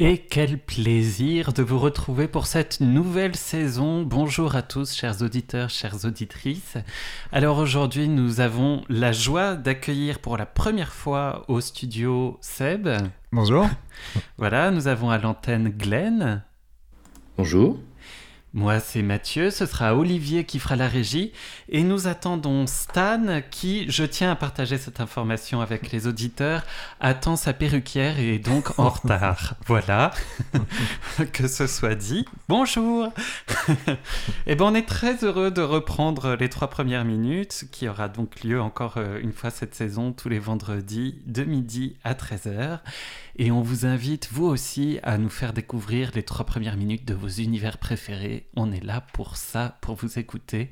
Et quel plaisir de vous retrouver pour cette nouvelle saison. Bonjour à tous, chers auditeurs, chères auditrices. Alors aujourd'hui, nous avons la joie d'accueillir pour la première fois au studio Seb. Bonjour. Voilà, nous avons à l'antenne Glenn. Bonjour. Moi, c'est Mathieu, ce sera Olivier qui fera la régie, et nous attendons Stan qui, je tiens à partager cette information avec les auditeurs, attend sa perruquière et est donc en retard. Voilà, que ce soit dit. Bonjour Eh bien, on est très heureux de reprendre les trois premières minutes, qui aura donc lieu encore euh, une fois cette saison, tous les vendredis, de midi à 13h. Et on vous invite, vous aussi, à nous faire découvrir les trois premières minutes de vos univers préférés. On est là pour ça, pour vous écouter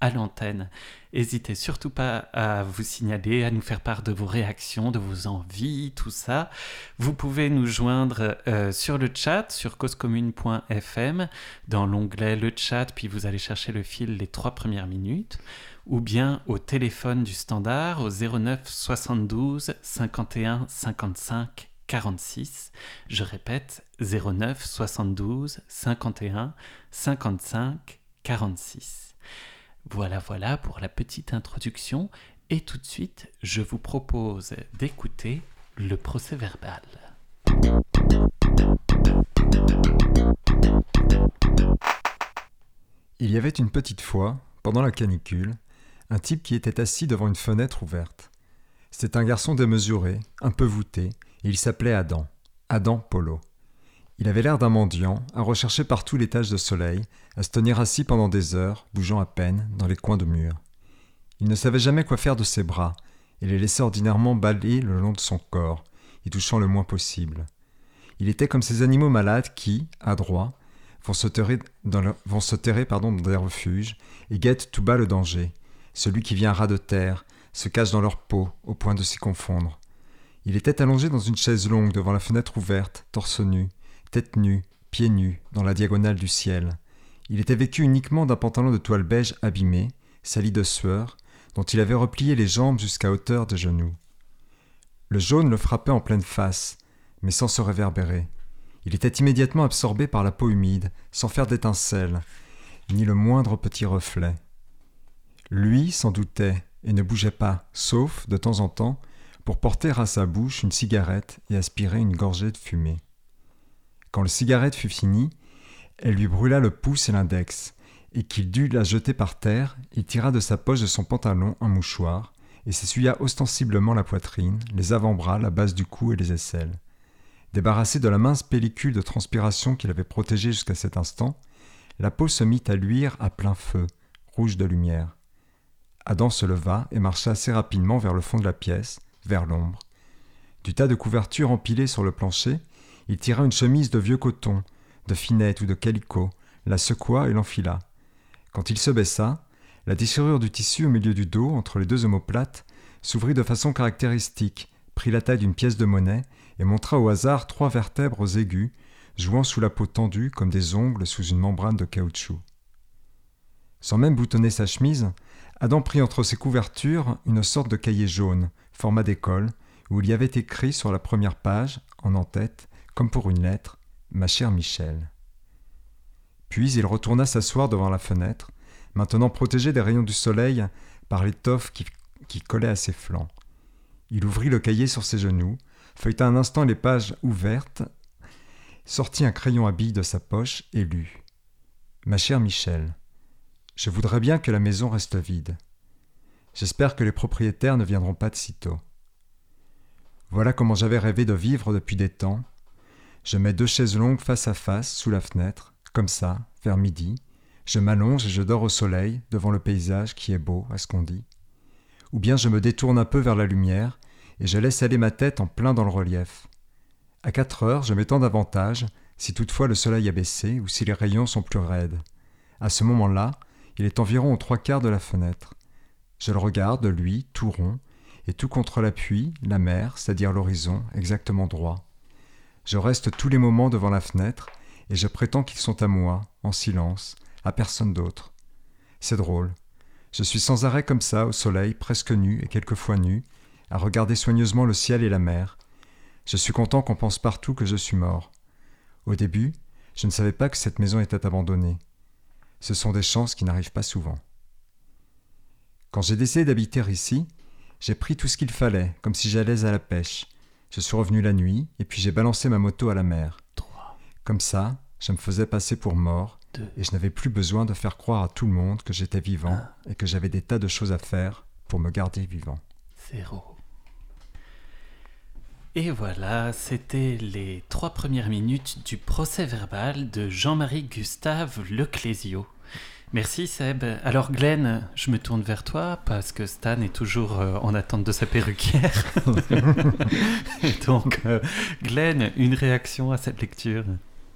à l'antenne. N'hésitez surtout pas à vous signaler, à nous faire part de vos réactions, de vos envies, tout ça. Vous pouvez nous joindre euh, sur le chat, sur causecommune.fm, dans l'onglet le chat, puis vous allez chercher le fil les trois premières minutes, ou bien au téléphone du standard au 09 72 51 55 46. Je répète, 09 72 51 55 46. Voilà, voilà pour la petite introduction. Et tout de suite, je vous propose d'écouter le procès verbal. Il y avait une petite fois, pendant la canicule, un type qui était assis devant une fenêtre ouverte. C'était un garçon démesuré, un peu voûté, il s'appelait Adam, Adam Polo. Il avait l'air d'un mendiant, à rechercher partout les taches de soleil, à se tenir assis pendant des heures, bougeant à peine, dans les coins de murs. Il ne savait jamais quoi faire de ses bras, et les laissait ordinairement balayer le long de son corps, y touchant le moins possible. Il était comme ces animaux malades qui, adroits, vont se terrer dans, vont se terrer, dans des refuges et guettent tout bas le danger. Celui qui vient ras de terre se cache dans leur peau au point de s'y confondre. Il était allongé dans une chaise longue devant la fenêtre ouverte, torse nu, tête nue, pieds nus, dans la diagonale du ciel. Il était vêtu uniquement d'un pantalon de toile beige abîmé, sali de sueur, dont il avait replié les jambes jusqu'à hauteur de genoux. Le jaune le frappait en pleine face, mais sans se réverbérer. Il était immédiatement absorbé par la peau humide, sans faire d'étincelle, ni le moindre petit reflet. Lui s'en doutait et ne bougeait pas, sauf, de temps en temps, pour porter à sa bouche une cigarette et aspirer une gorgée de fumée. Quand le cigarette fut fini, elle lui brûla le pouce et l'index, et qu'il dut la jeter par terre, il tira de sa poche de son pantalon un mouchoir, et s'essuya ostensiblement la poitrine, les avant-bras, la base du cou et les aisselles. Débarrassé de la mince pellicule de transpiration qui l'avait protégé jusqu'à cet instant, la peau se mit à luire à plein feu, rouge de lumière. Adam se leva et marcha assez rapidement vers le fond de la pièce, vers l'ombre. Du tas de couvertures empilées sur le plancher, il tira une chemise de vieux coton, de finette ou de calicot, la secoua et l'enfila. Quand il se baissa, la déchirure du tissu au milieu du dos, entre les deux omoplates, s'ouvrit de façon caractéristique, prit la taille d'une pièce de monnaie et montra au hasard trois vertèbres aiguës, jouant sous la peau tendue comme des ongles sous une membrane de caoutchouc. Sans même boutonner sa chemise, Adam prit entre ses couvertures une sorte de cahier jaune, format d'école, où il y avait écrit sur la première page, en en-tête, comme pour une lettre, Ma chère Michel. Puis il retourna s'asseoir devant la fenêtre, maintenant protégé des rayons du soleil par l'étoffe qui, qui collait à ses flancs. Il ouvrit le cahier sur ses genoux, feuilleta un instant les pages ouvertes, sortit un crayon à billes de sa poche et lut. Ma chère Michel, je voudrais bien que la maison reste vide. J'espère que les propriétaires ne viendront pas de sitôt. Voilà comment j'avais rêvé de vivre depuis des temps, Je mets deux chaises longues face à face sous la fenêtre, comme ça, vers midi. Je m'allonge et je dors au soleil, devant le paysage qui est beau, à ce qu'on dit. Ou bien je me détourne un peu vers la lumière et je laisse aller ma tête en plein dans le relief. À quatre heures, je m'étends davantage, si toutefois le soleil a baissé ou si les rayons sont plus raides. À ce moment-là, il est environ aux trois quarts de la fenêtre. Je le regarde, lui, tout rond, et tout contre l'appui, la mer, c'est-à-dire l'horizon, exactement droit. Je reste tous les moments devant la fenêtre, et je prétends qu'ils sont à moi, en silence, à personne d'autre. C'est drôle. Je suis sans arrêt comme ça, au soleil, presque nu et quelquefois nu, à regarder soigneusement le ciel et la mer. Je suis content qu'on pense partout que je suis mort. Au début, je ne savais pas que cette maison était abandonnée. Ce sont des chances qui n'arrivent pas souvent. Quand j'ai décidé d'habiter ici, j'ai pris tout ce qu'il fallait, comme si j'allais à la pêche. Je suis revenu la nuit, et puis j'ai balancé ma moto à la mer. Comme ça, je me faisais passer pour mort, et je n'avais plus besoin de faire croire à tout le monde que j'étais vivant, et que j'avais des tas de choses à faire pour me garder vivant. Zéro. Et voilà, c'était les trois premières minutes du procès verbal de Jean-Marie Gustave Leclésio. Merci Seb. Alors Glenn, je me tourne vers toi parce que Stan est toujours euh, en attente de sa perruquière. donc euh, Glenn, une réaction à cette lecture?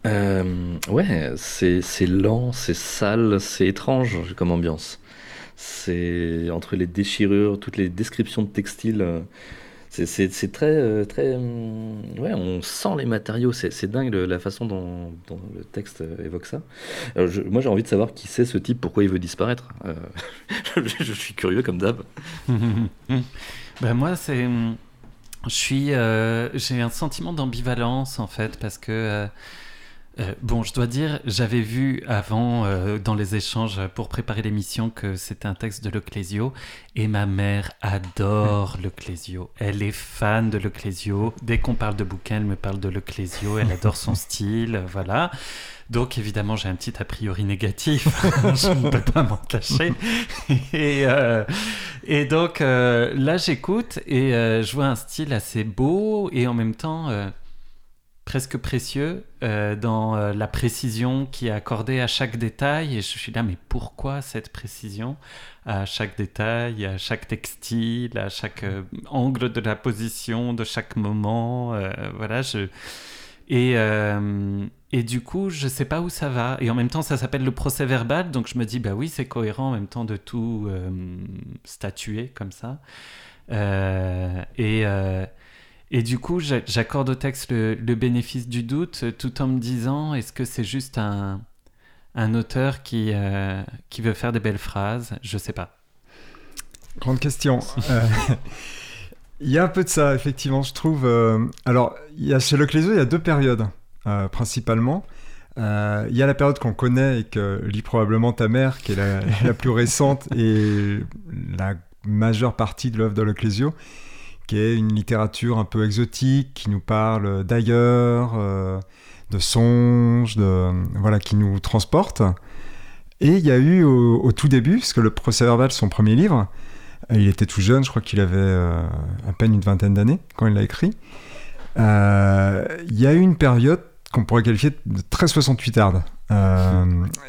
Euh, Ouais, c'est lent, c'est sale, c'est étrange comme ambiance. C'est entre les déchirures, toutes les descriptions de textiles c'est très, euh, très. Hum, ouais, on sent les matériaux. C'est dingue la façon dont, le texte euh, évoque ça. moi, j'ai envie de savoir qui c'est ce type, pourquoi il veut disparaître. Euh, je, suis curieux comme d'hab. ben moi, c'est. Hum, je suis. j'ai un sentiment d'ambivalence en fait parce que. Bon, je dois dire, j'avais vu avant euh, dans les échanges pour préparer l'émission que c'était un texte de Leclésio et ma mère adore Leclésio. Elle est fan de Leclésio. Dès qu'on parle de bouquin, elle me parle de Leclésio. Elle adore son style, voilà. Donc évidemment, j'ai un petit a priori négatif. je ne peux pas m'en cacher. et, euh, et donc là, j'écoute et je vois un style assez beau et en même temps presque précieux euh, dans euh, la précision qui est accordée à chaque détail. Et je suis là, mais pourquoi cette précision à chaque détail, à chaque textile, à chaque euh, angle de la position, de chaque moment Voilà, je... Et, et du coup, je sais pas où ça va. Et en même temps, ça s'appelle le procès verbal, donc je me dis, bah oui, c'est cohérent en même temps de tout statuer comme ça. et et du coup, j'accorde au texte le, bénéfice du doute tout en me disant est-ce que c'est juste un, un auteur qui, euh, qui veut faire des belles phrases? Je sais pas. Grande question. Euh, il y a un peu de ça, effectivement, je trouve. Euh, alors, il y a, chez Leclésio, il y a deux périodes, principalement. il y a la période qu'on connaît et que lit probablement ta mère, qui est la, la plus récente et la majeure partie de l'œuvre de Leclésio une littérature un peu exotique, qui nous parle d'ailleurs, euh, de songes, de, voilà, qui nous transporte. Et il y a eu au, tout début, parce que le procès verbal, son premier livre, euh, il était tout jeune, je crois qu'il avait euh, à peine une vingtaine d'années quand il l'a écrit. il y a eu une période qu'on pourrait qualifier de très 68 arde,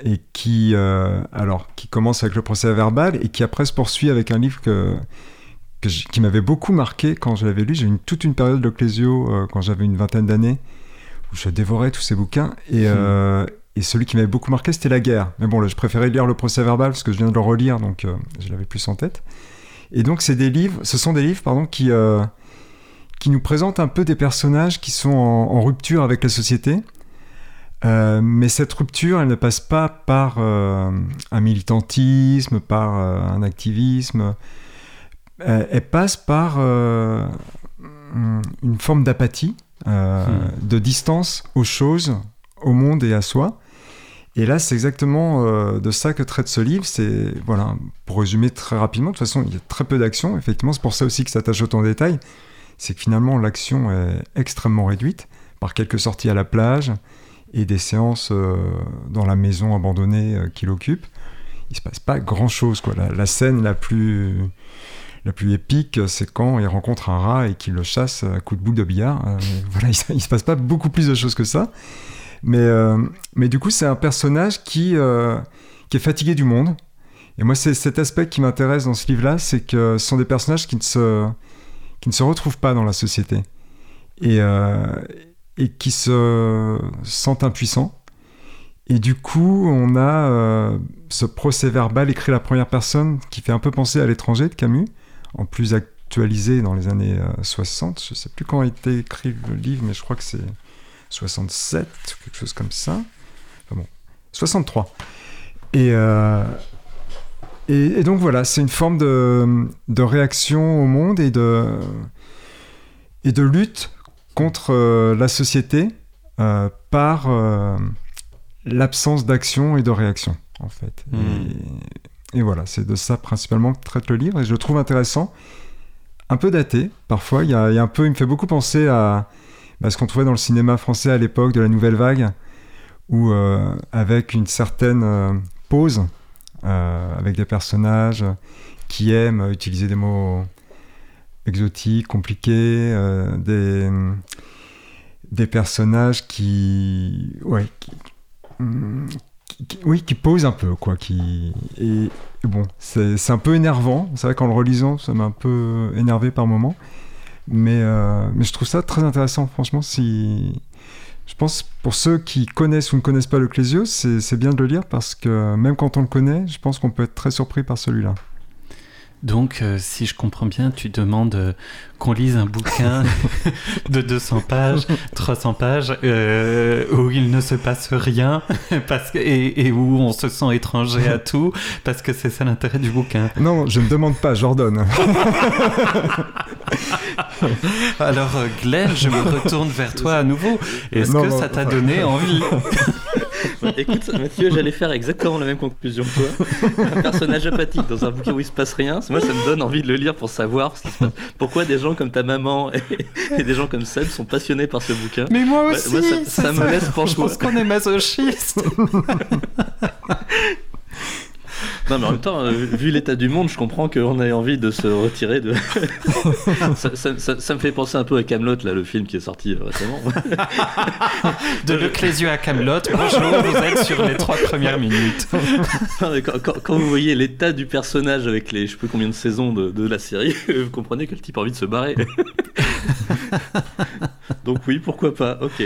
et qui, alors, qui commence avec le procès verbal et qui après se poursuit avec un livre que, qui m'avait beaucoup marqué quand je l'avais lu. J'ai eu toute une période de Clésio euh, quand j'avais une vingtaine d'années où je dévorais tous ces bouquins. Et, hmm. euh, et celui qui m'avait beaucoup marqué, c'était La guerre. Mais bon, je préférais lire le procès verbal parce que je viens de le relire, donc euh, je l'avais plus en tête. Et donc, c'est des livres, ce sont des livres pardon, qui, qui nous présentent un peu des personnages qui sont en, rupture avec la société. mais cette rupture, elle ne passe pas par un militantisme, par un activisme euh, elle, passe par euh, une forme d'apathie, euh, hmm. de distance aux choses, au monde et à soi. Et là, c'est exactement de ça que traite ce livre. C'est voilà, pour résumer très rapidement. De toute façon, il y a très peu d'action. Effectivement, c'est pour ça aussi que ça s'attache autant de détails. C'est que finalement, l'action est extrêmement réduite par quelques sorties à la plage et des séances dans la maison abandonnée qu'il occupe. Il se passe pas grand chose. Quoi. La, la scène la plus la plus épique, c'est quand il rencontre un rat et qu'il le chasse à coup de boule de billard. Euh, voilà, il, ne se passe pas beaucoup plus de choses que ça. Mais, euh, mais du coup, c'est un personnage qui, euh, qui est fatigué du monde. Et moi, c'est cet aspect qui m'intéresse dans ce livre-là, c'est que ce sont des personnages qui ne se, qui ne se retrouvent pas dans la société et, et qui se sentent impuissants. Et du coup, on a ce procès verbal écrit à la première personne qui fait un peu penser à l'étranger de Camus, en plus actualisé dans les années 60. Euh, je ne sais plus quand a été écrit le livre, mais je crois que c'est 67, quelque chose comme ça. Enfin bon, 63. Euh, et, et, donc voilà, c'est une forme de, de, réaction au monde et de, et de lutte contre euh, la société par l'absence d'action et de réaction, en fait. Hmm. Et, et voilà, c'est de ça principalement que traite le livre et je le trouve intéressant. Un peu daté, parfois. Il y a, un peu, il me fait beaucoup penser à, ce qu'on trouvait dans le cinéma français à l'époque de la Nouvelle Vague, où euh, avec une certaine euh, pause, euh, avec des personnages qui aiment utiliser des mots exotiques, compliqués, des, des personnages qui, ouais, qui, oui, qui pose un peu, quoi. Et, bon, c'est un peu énervant. C'est vrai qu'en le relisant, ça m'a un peu énervé par moments. Mais, euh, mais je trouve ça très intéressant, franchement. Si... Je pense pour ceux qui connaissent ou ne connaissent pas le Clésio, c'est bien de le lire parce que même quand on le connaît, je pense qu'on peut être très surpris par celui-là. Donc, euh, si je comprends bien, tu demandes euh, qu'on lise un bouquin de 200 pages, 300 pages, euh, où il ne se passe rien parce que, et, où on se sent étranger à tout, parce que c'est ça l'intérêt du bouquin. Non, je ne demande pas, j'ordonne. Alors, Glenn, je me retourne vers toi à nouveau. Est-ce que ça t'a donné envie Écoute, Mathieu, j'allais faire exactement la même conclusion que toi. Un personnage apathique dans un bouquin où il se passe rien, moi ça me donne envie de le lire pour savoir pourquoi des gens comme ta maman et, des gens comme Seb sont passionnés par ce bouquin. Mais moi bah, aussi, ça, me laisse Je pense qu'on est masochiste. Non, mais en même temps, euh, vu l'état du monde, je comprends qu'on ait envie de se retirer de. ça, me fait penser un peu à Camelot, là, le film qui est sorti euh, récemment. de Leclésieux à Camelot. Bonjour, vous êtes sur les trois premières minutes. quand, vous voyez l'état du personnage avec les, je sais plus combien de saisons de, de la série, vous comprenez que le type a envie de se barrer. Donc oui, pourquoi pas. Ok.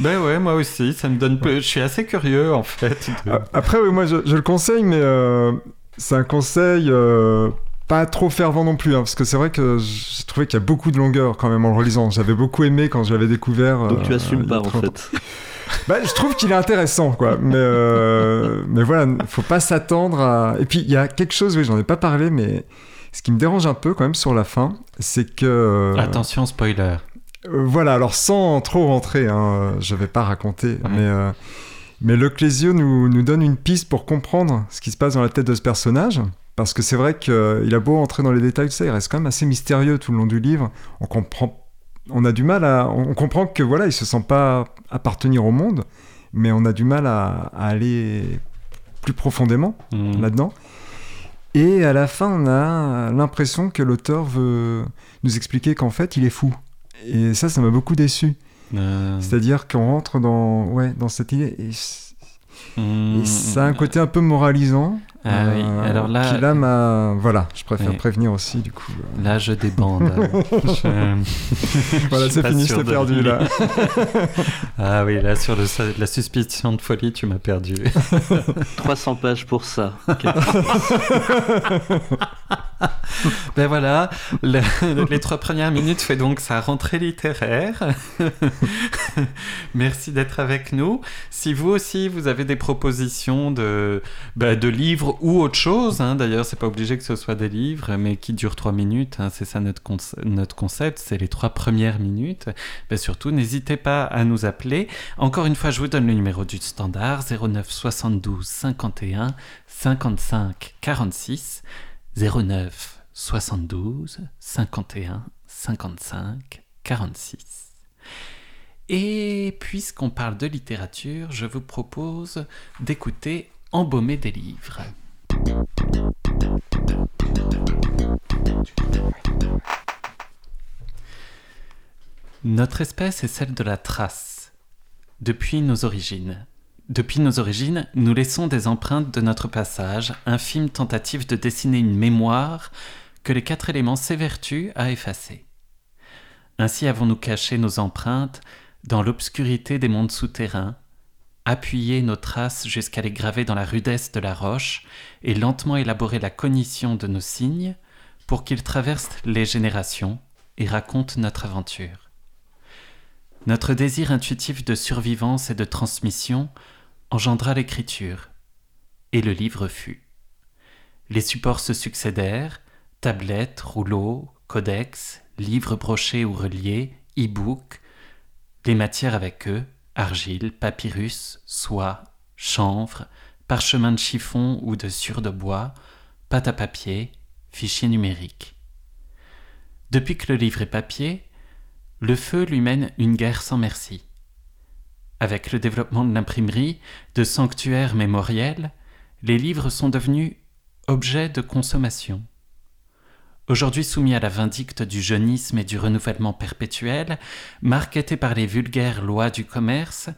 Ben ouais, moi aussi, ça me donne. Je suis assez curieux en fait. Après, oui, moi je, je le conseille, mais euh, c'est un conseil euh, pas trop fervent non plus, hein, parce que c'est vrai que j'ai trouvé qu'il y a beaucoup de longueur quand même en le relisant. J'avais beaucoup aimé quand je l'avais découvert. Donc tu euh, assumes pas en fait. Bah, je trouve qu'il est intéressant, quoi. Mais, mais voilà, faut pas s'attendre à. Et puis il y a quelque chose, oui, j'en ai pas parlé, mais ce qui me dérange un peu quand même sur la fin, c'est que. Attention, spoiler. voilà, alors sans trop rentrer, hein, je vais pas raconter, mais mais le Clésio nous, nous donne une piste pour comprendre ce qui se passe dans la tête de ce personnage. Parce que c'est vrai qu'il a beau entrer dans les détails, ça, il reste quand même assez mystérieux tout le long du livre. On comprend, on a du mal à, on comprend que voilà, il se sent pas appartenir au monde, mais on a du mal à, aller plus profondément mmh. là-dedans. Et à la fin, on a l'impression que l'auteur veut nous expliquer qu'en fait, il est fou. Et ça, ça m'a beaucoup déçu. Euh. C'est-à-dire qu'on rentre dans, ouais, dans cette idée. Et, mmh. ça a un côté un peu moralisant. Ah oui, euh, alors là. Qui là m'a. Voilà, je préfère prévenir aussi, du coup. Euh. Là, je débande. voilà, c'est fini, je t'ai perdu là. ah oui, là, sur le, la suspicion de folie, tu m'as perdu. 300 pages pour ça. ben voilà, les trois premières minutes fait donc sa rentrée littéraire. Merci d'être avec nous. Si vous aussi, vous avez des propositions de, ben, de livres ou autre chose. Hein. D'ailleurs, c'est pas obligé que ce soit des livres, mais qui durent trois minutes. Hein. C'est ça notre, notre concept, c'est les trois premières minutes. Ben, surtout, n'hésitez pas à nous appeler. Encore une fois, je vous donne le numéro du standard 09 72 51 55 46 09 72 51 55 46. Et puisqu'on parle de littérature, je vous propose d'écouter Embaumer des livres. Notre espèce est celle de la trace. Depuis nos origines. Depuis nos origines, nous laissons des empreintes de notre passage, infime tentative de dessiner une mémoire que les quatre éléments s'évertuent à effacer. Ainsi avons-nous caché nos empreintes dans l'obscurité des mondes souterrains, appuyé nos traces jusqu'à les graver dans la rudesse de la roche et lentement élaboré la cognition de nos signes pour qu'ils traversent les générations et racontent notre aventure. Notre désir intuitif de survivance et de transmission engendra l'écriture, et le livre fut. Les supports se succédèrent, tablettes, rouleaux, codex, livres brochés ou reliés, e-books, les matières avec eux, argile, papyrus, soie, chanvre, parchemin de chiffon ou de sure de bois, pâte à papier, fichier numérique. Depuis que le livre est papier, le feu lui mène une guerre sans merci. Avec le développement de l'imprimerie, de sanctuaires mémoriels, les livres sont devenus objets de consommation. Aujourd'hui soumis à la vindicte du jeunisme et du renouvellement perpétuel, marketés par les vulgaires lois du commerce,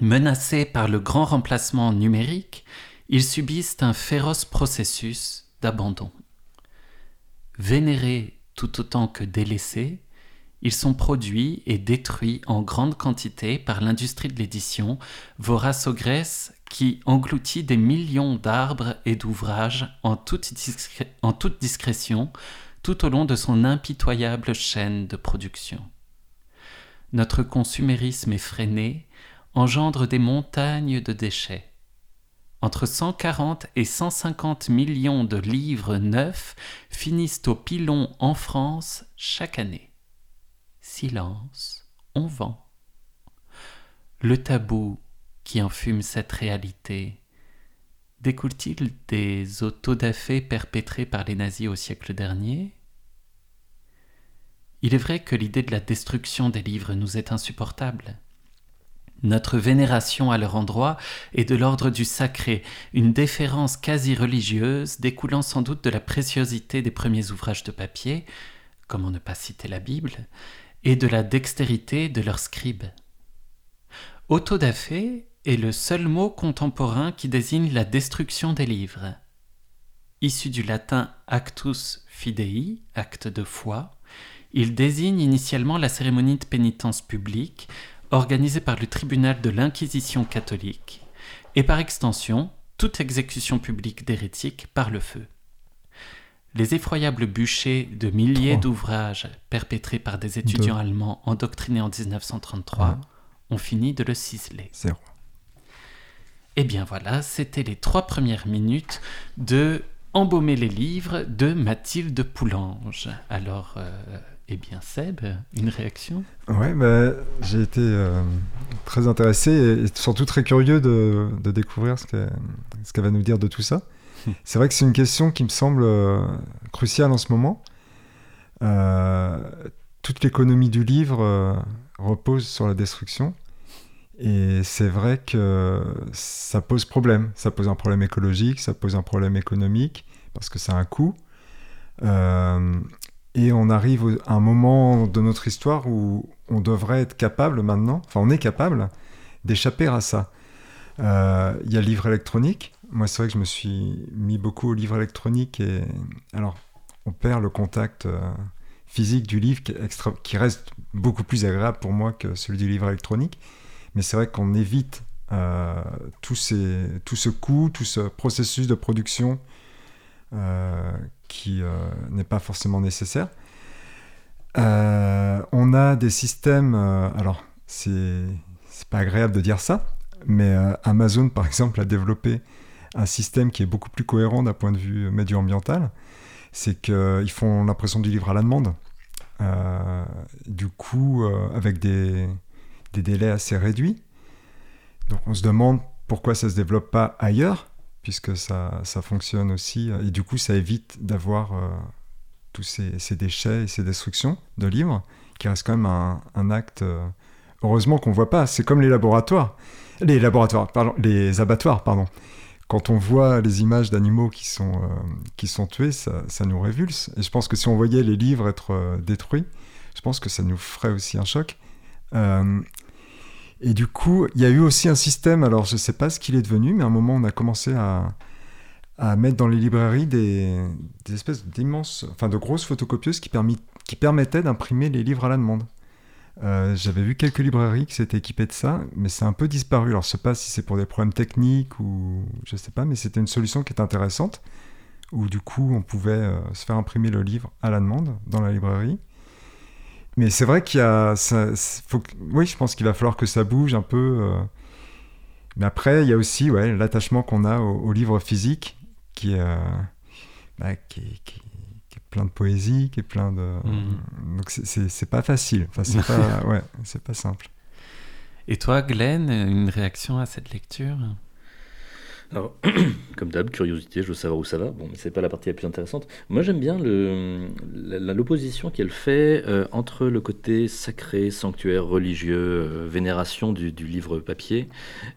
menacés par le grand remplacement numérique, ils subissent un féroce processus d'abandon. Vénérés tout autant que délaissés, ils sont produits et détruits en grande quantité par l'industrie de l'édition, vorace aux qui engloutit des millions d'arbres et d'ouvrages en, toute discrétion tout au long de son impitoyable chaîne de production. Notre consumérisme effréné engendre des montagnes de déchets. Entre 140 et 150 millions de livres neufs finissent au pilon en France chaque année silence, on vend. Le tabou qui enfume cette réalité découle-t-il des autodafés perpétrés par les nazis au siècle dernier? Il est vrai que l'idée de la destruction des livres nous est insupportable. Notre vénération à leur endroit est de l'ordre du sacré, une déférence quasi religieuse découlant sans doute de la préciosité des premiers ouvrages de papier, comment ne pas citer la Bible, et de la dextérité de leurs scribes. Autodafé est le seul mot contemporain qui désigne la destruction des livres. Issu du latin actus fidei, acte de foi, il désigne initialement la cérémonie de pénitence publique organisée par le tribunal de l'Inquisition catholique, et par extension toute exécution publique d'hérétiques par le feu. Les effroyables bûchers de milliers d'ouvrages perpétrés par des étudiants allemands endoctrinés en 1933 ont fini de le ciseler. Zéro. Et eh bien voilà, c'était les trois premières minutes de Embaumer les livres de Mathilde Poulange. Alors, euh, eh bien Seb, une réaction? Ouais, bah, j'ai été euh, très intéressé et surtout très curieux de, découvrir ce qu'elle va nous dire de tout ça. c'est vrai que c'est une question qui me semble euh, cruciale en ce moment. Euh, toute l'économie du livre euh, repose sur la destruction. Et c'est vrai que ça pose problème. Ça pose un problème écologique, ça pose un problème économique, parce que ça a un coût. et on arrive à un moment de notre histoire où on devrait être capable maintenant, enfin on est capable d'échapper à ça. Il y a le livre électronique, moi, c'est vrai que je me suis mis beaucoup au livre électronique et alors on perd le contact euh, physique du livre qui, reste beaucoup plus agréable pour moi que celui du livre électronique. Mais c'est vrai qu'on évite euh, tout, ce coût, tout ce processus de production euh, qui n'est pas forcément nécessaire. on a des systèmes, alors c'est pas agréable de dire ça, mais Amazon par exemple a développé un système qui est beaucoup plus cohérent d'un point de vue médio-ambiental, c'est qu'ils font l'impression du livre à la demande. Euh, du coup, euh, avec des, délais assez réduits. Donc on se demande pourquoi ça ne se développe pas ailleurs, puisque ça, ça, fonctionne aussi. Et du coup, ça évite d'avoir euh, tous ces, déchets et ces destructions de livres, qui reste quand même un, un acte, heureusement qu'on ne voit pas. C'est comme les laboratoires. Les laboratoires, pardon, les abattoirs, pardon quand on voit les images d'animaux qui sont, euh, qui sont tués, ça, nous révulse. Et je pense que si on voyait les livres être euh, détruits, je pense que ça nous ferait aussi un choc. Euh, et du coup, il y a eu aussi un système, alors je ne sais pas ce qu'il est devenu, mais à un moment, on a commencé à, à mettre dans les librairies des, des espèces d'immenses, enfin de grosses photocopieuses qui, permis, qui permettaient d'imprimer les livres à la demande. Euh, j'avais vu quelques librairies qui s'étaient équipées de ça, mais c'est un peu disparu. Alors je sais pas si c'est pour des problèmes techniques ou je sais pas, mais c'était une solution qui est intéressante, où du coup on pouvait euh, se faire imprimer le livre à la demande dans la librairie. Mais c'est vrai qu'il y a, oui, je pense qu'il va falloir que ça bouge un peu. Euh. Mais après, il y a aussi l'attachement qu'on a au, au, livre physique, qui, bah, qui, qui, plein de poésie, qui est plein de. Mmh. Donc c'est pas facile. Enfin, c'est pas, ouais, c'est pas simple. Et toi, Glenn, une réaction à cette lecture? Alors, comme d'hab, curiosité, je veux savoir où ça va. Bon, mais c'est pas la partie la plus intéressante. Moi, j'aime bien l'opposition qu'elle fait euh, entre le côté sacré, sanctuaire, religieux, euh, vénération du, du, livre papier,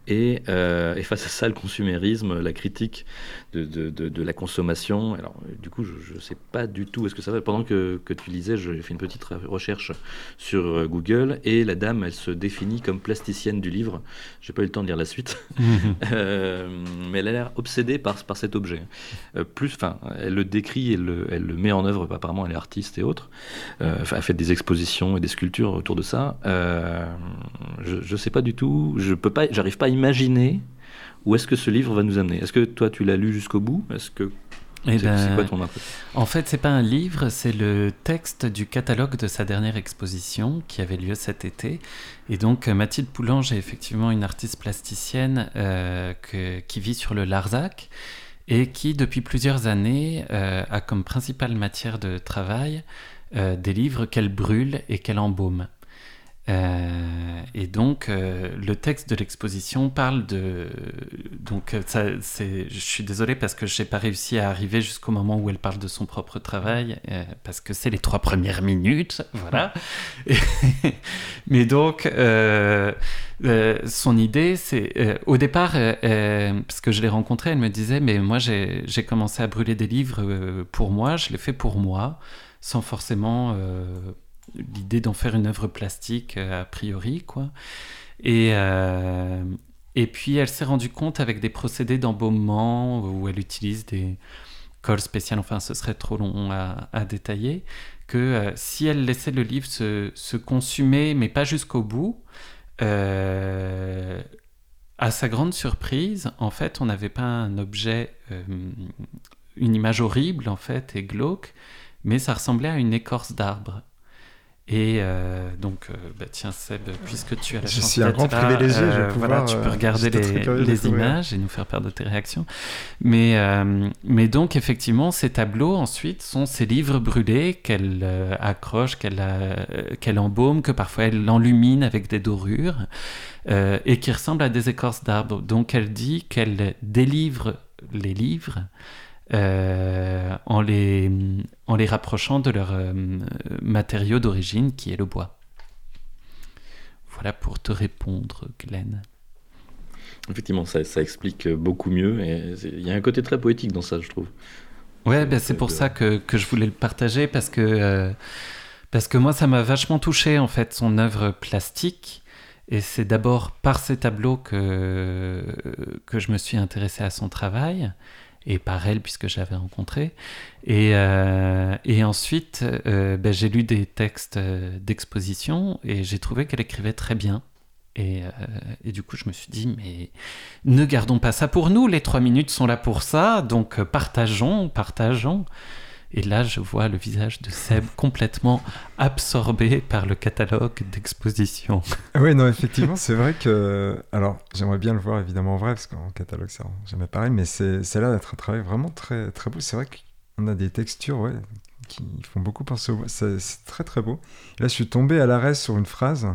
et, euh, et, face à ça, le consumérisme, la critique de, de, de, de, la consommation. Alors, du coup, je ne sais pas du tout où est-ce que ça va. Pendant que, que tu lisais, j'ai fait une petite recherche sur Google, et la dame, elle se définit comme plasticienne du livre. J'ai pas eu le temps de lire la suite. mais elle a l'air obsédée par, par cet objet. Euh, plus, enfin, elle le décrit, elle le, elle le met en œuvre. Apparemment, elle est artiste et autres. Euh, elle fait des expositions et des sculptures autour de ça. Euh, je ne sais pas du tout. Je peux pas, j'arrive pas à imaginer où est-ce que ce livre va nous amener. Est-ce que toi, tu l'as lu jusqu'au bout? Est-ce que eh ben, c'est quoi ton impression? En fait, c'est pas un livre, c'est le texte du catalogue de sa dernière exposition qui avait lieu cet été. Et donc, Mathilde Poulange est effectivement une artiste plasticienne euh, que, qui vit sur le Larzac et qui, depuis plusieurs années, euh, a comme principale matière de travail euh, des livres qu'elle brûle et qu'elle embaume. Euh, et donc, euh, le texte de l'exposition parle de. Donc, ça, c'est... je suis désolé parce que je n'ai pas réussi à arriver jusqu'au moment où elle parle de son propre travail, euh, parce que c'est les trois premières minutes, voilà. Mais donc, euh, euh, son idée, c'est. au départ, parce que je l'ai rencontrée, elle me disait Mais moi, j'ai, j'ai commencé à brûler des livres pour moi, je l'ai fait pour moi, sans forcément l'idée d'en faire une œuvre plastique euh, a priori quoi. Et euh, et puis elle s'est rendue compte avec des procédés d'embaumement où elle utilise des cols spéciales enfin ce serait trop long à, détailler que euh, si elle laissait le livre se, se consumer mais pas jusqu'au bout à sa grande surprise en fait on n'avait pas un objet une image horrible en fait et glauque mais ça ressemblait à une écorce d'arbre et euh, donc, euh, bah, tiens Seb, puisque tu as la je suis un grand privilégié, euh, voilà, tu peux regarder les, les images et nous faire perdre de tes réactions. Mais, euh, mais donc, effectivement, ces tableaux ensuite sont ces livres brûlés qu'elle euh, accroche, qu'elle qu'elle embaume, que parfois elle enlumine avec des dorures et qui ressemblent à des écorces d'arbres. Donc, elle dit qu'elle délivre les livres euh, en, les, en les rapprochant de leur euh, matériau d'origine qui est le bois. Voilà pour te répondre, Glenn. Effectivement, ça, ça explique beaucoup mieux et il y a un côté très poétique dans ça, je trouve. Ouais, ben c'est pour ça que, que, je voulais le partager parce que, euh, parce que moi, ça m'a vachement touché en fait, son œuvre plastique. Et c'est d'abord par ces tableaux que, que je me suis intéressé à son travail et par elle puisque j'avais rencontré. Et, euh, et ensuite, euh, ben, j'ai lu des textes euh, d'exposition et j'ai trouvé qu'elle écrivait très bien. Et, et, du coup, je me suis dit, mais ne gardons pas ça pour nous, les trois minutes sont là pour ça, donc partageons, partageons. Et là, je vois le visage de Seb complètement absorbé par le catalogue d'exposition. Oui, non, effectivement, c'est vrai que. Alors, j'aimerais bien le voir évidemment en vrai, parce qu'en catalogue, c'est jamais pareil, mais c'est là d'être un travail vraiment très, très beau. C'est vrai qu'on a des textures, ouais, qui font beaucoup penser au. C'est très, très beau. Et là, je suis tombé à l'arrêt sur une phrase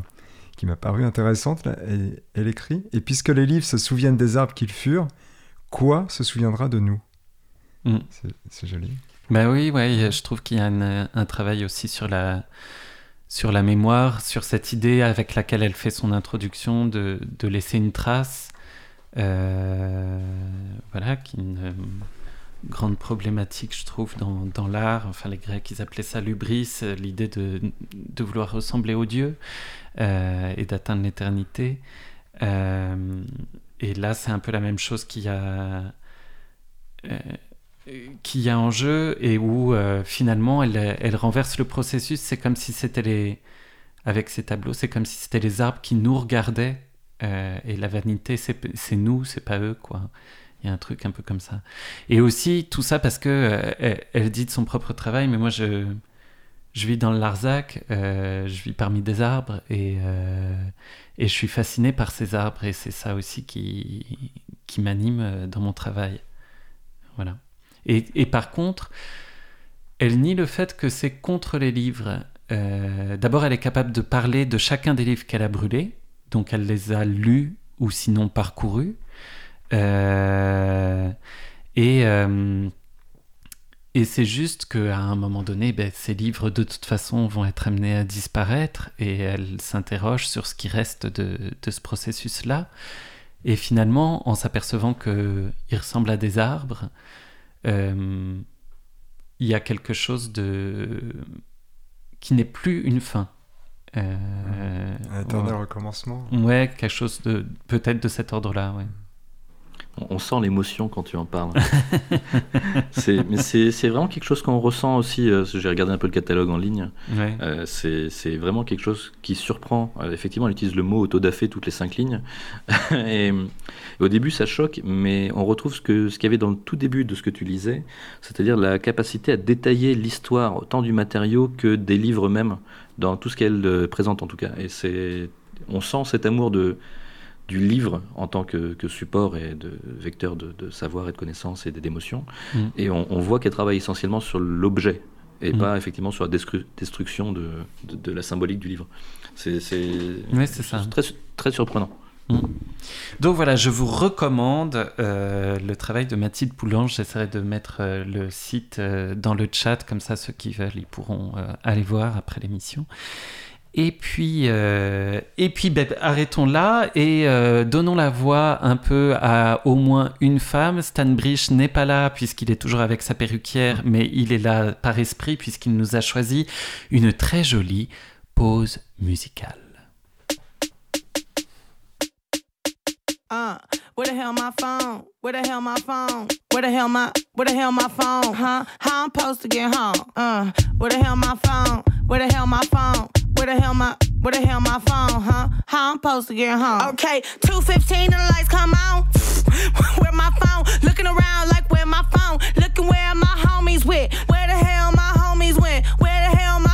qui m'a paru intéressante. Là, et, elle écrit Et puisque les livres se souviennent des arbres qu'ils furent, quoi se souviendra de nous? Mm. C'est joli. Ben oui, ouais, je trouve qu'il y a un, un, travail aussi sur la, sur la mémoire, sur cette idée avec laquelle elle fait son introduction de, de laisser une trace voilà, qui une grande problématique, je trouve, dans, dans l'art. Enfin, les Grecs, ils appelaient ça l'ubris, l'idée de, de, vouloir ressembler aux dieux et d'atteindre l'éternité. et là, c'est un peu la même chose qu'il y a qu'il y a en jeu et où euh, finalement elle, elle, renverse le processus. C'est comme si c'était les. Avec ces tableaux, c'est comme si c'était les arbres qui nous regardaient euh, et la vanité, c'est nous, c'est pas eux, quoi. Il y a un truc un peu comme ça. Et aussi, tout ça parce que euh, elle, dit de son propre travail, mais moi je. Je vis dans le Larzac, je vis parmi des arbres et, et je suis fasciné par ces arbres et c'est ça aussi qui, qui m'anime dans mon travail. Voilà. Et, par contre, elle nie le fait que c'est contre les livres. Euh, d'abord, elle est capable de parler de chacun des livres qu'elle a brûlés, donc elle les a lus ou sinon parcourus. Euh, et, euh, et c'est juste qu'à un moment donné, ben, ces livres de toute façon vont être amenés à disparaître et elle s'interroge sur ce qui reste de, de ce processus-là. Et finalement, en s'apercevant qu'ils ressemblent à des arbres, euh, il y a quelque chose de qui n'est plus une fin. Euh, un éternel recommencement. Ouais, quelque chose de peut-être de cet ordre-là. Ouais. On sent l'émotion quand tu en parles. mais c'est vraiment quelque chose qu'on ressent aussi. Euh, j'ai regardé un peu le catalogue en ligne. Euh, c'est vraiment quelque chose qui surprend. Euh, effectivement, elle utilise le mot autodafé toutes les cinq lignes. et, au début, ça choque, mais on retrouve ce qu'il ce qu'il y avait dans le tout début de ce que tu lisais, c'est-à-dire la capacité à détailler l'histoire autant du matériau que des livres même, dans tout ce qu'elle présente en tout cas. Et on sent cet amour de du livre en tant que, support et de vecteur de, savoir et de connaissances et d'émotions. Mm. Et on, voit qu'elle travaille essentiellement sur l'objet et mm. pas effectivement sur la destruction de, de, la symbolique du livre. C'est très, très surprenant. Mm. Donc voilà, je vous recommande euh, le travail de Mathilde Poulange. J'essaierai de mettre euh, le site euh, dans le chat, comme ça ceux qui veulent, ils pourront aller voir après l'émission. Et puis, euh, et puis ben, arrêtons là et euh, donnons la voix un peu à au moins une femme. Stan Brich n'est pas là puisqu'il est toujours avec sa perruquière, mais il est là par esprit puisqu'il nous a choisi une très jolie pause musicale. Uh, where the hell my phone? Where the hell my phone? Where the hell my where the hell my phone? Huh? How I'm supposed to get home? Uh, where the hell my phone? Where the hell my phone? Where the hell my where the hell my phone, huh? How I'm supposed to get home? Okay, 215 and the lights come on. where my phone? Looking around like where my phone? Looking where my homies went. Where the hell my homies went? Where the hell my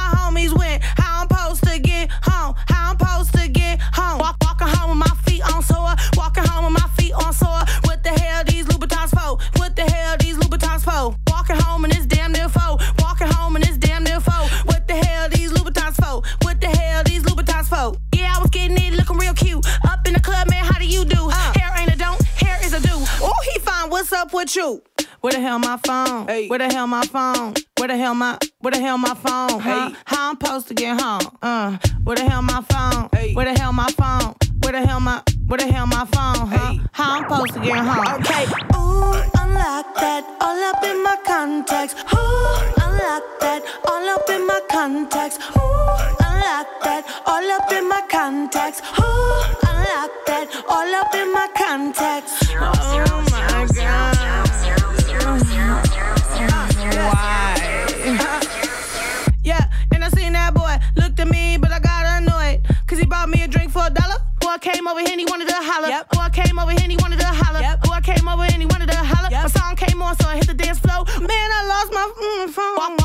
Where the hell my phone? Where the hell my where the hell my phone? Huh? Hey. How I'm supposed to get home? Uh, where the hell my phone? Hey. Where the hell my phone? Where the hell my where the hell my phone? Huh? Hey. How I'm supposed to get home? Okay. Ooh, unlock that all up in my contacts. Ooh, unlock that all up in my contacts. Ooh, unlock that all up in my contacts. Ooh, unlock that all up in my contacts. Oh my god. Came over here and he wanted to holler. Yep. Boy came over here and he wanted to holler. Yep. Boy came over here and he wanted to holler. Yep. My song came on, so I hit the dance floor. Man, I lost my mm, phone. Walk,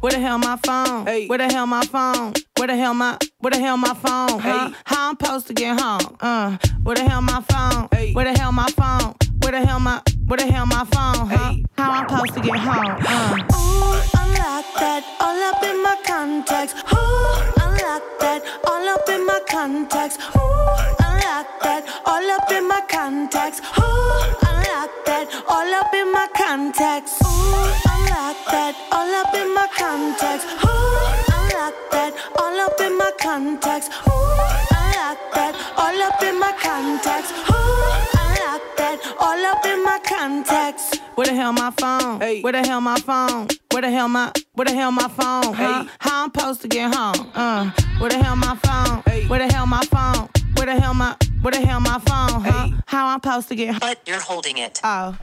Where the hell my phone? Hey. Where the hell my phone? Where the hell my where the hell my phone? Huh? Hey. How I'm supposed to get home? Uh, where the hell my phone? Hey. Where the hell my phone? Where the hell my where the hell my phone? Huh? Hey. How I'm supposed to get home? Uh. Ooh, unlock that all up in my contacts. Ooh, unlock that all up in my contacts. Ooh, unlock that all up in my contacts. Ooh, unlock unlock that, all up in my contacts. Ooh, unlock that, all up in my contacts. Ooh, unlock that, all up in my contacts. Ooh, unlock that, all up in my contacts. Ooh, unlock that, all up in my contacts. Where the hell my phone? Hey. Where the hell my phone? Where the hell my Where the hell my phone? Huh? Hey. How I'm supposed to get home? Uh, where the hell my phone? Hey. Where the hell my phone? Where the hell my Where the hell my phone? Huh? Hey. How I'm supposed to get home? But you're holding it. Oh.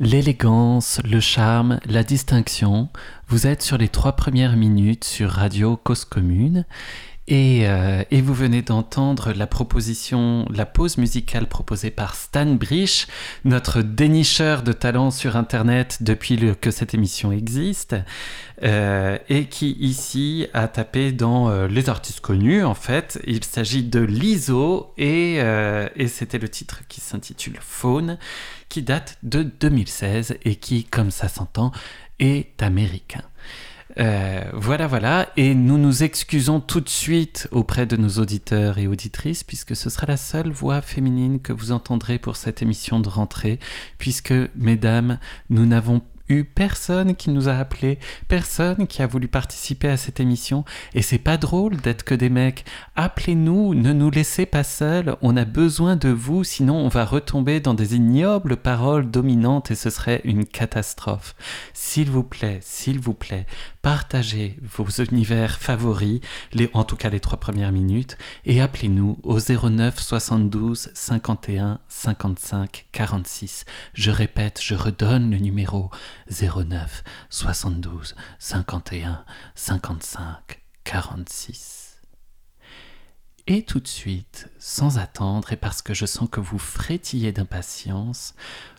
L'élégance, le charme, la distinction, vous êtes sur les trois premières minutes sur Radio Cause Commune et, euh, et, vous venez d'entendre la proposition, la pause musicale proposée par Stan Brich, notre dénicheur de talents sur Internet depuis que cette émission existe, euh, et qui ici a tapé dans euh, les artistes connus. En fait, il s'agit de l'ISO et, et c'était le titre qui s'intitule Faune, qui date de 2016 et qui, comme ça s'entend, est américain. Euh, voilà, voilà. Et nous nous excusons tout de suite auprès de nos auditeurs et auditrices, puisque ce sera la seule voix féminine que vous entendrez pour cette émission de rentrée, puisque, mesdames, nous n'avons eu personne qui nous a appelé, personne qui a voulu participer à cette émission. Et c'est pas drôle d'être que des mecs. Appelez-nous, ne nous laissez pas seuls. On a besoin de vous, sinon on va retomber dans des ignobles paroles dominantes et ce serait une catastrophe. S'il vous plaît, s'il vous plaît, partagez vos univers favoris, les, en tout cas les trois premières minutes, et appelez-nous au 09 72 51 55 46. Je répète, je redonne le numéro 09 72 51 55 46. Et tout de suite, sans attendre, et parce que je sens que vous frétillez d'impatience,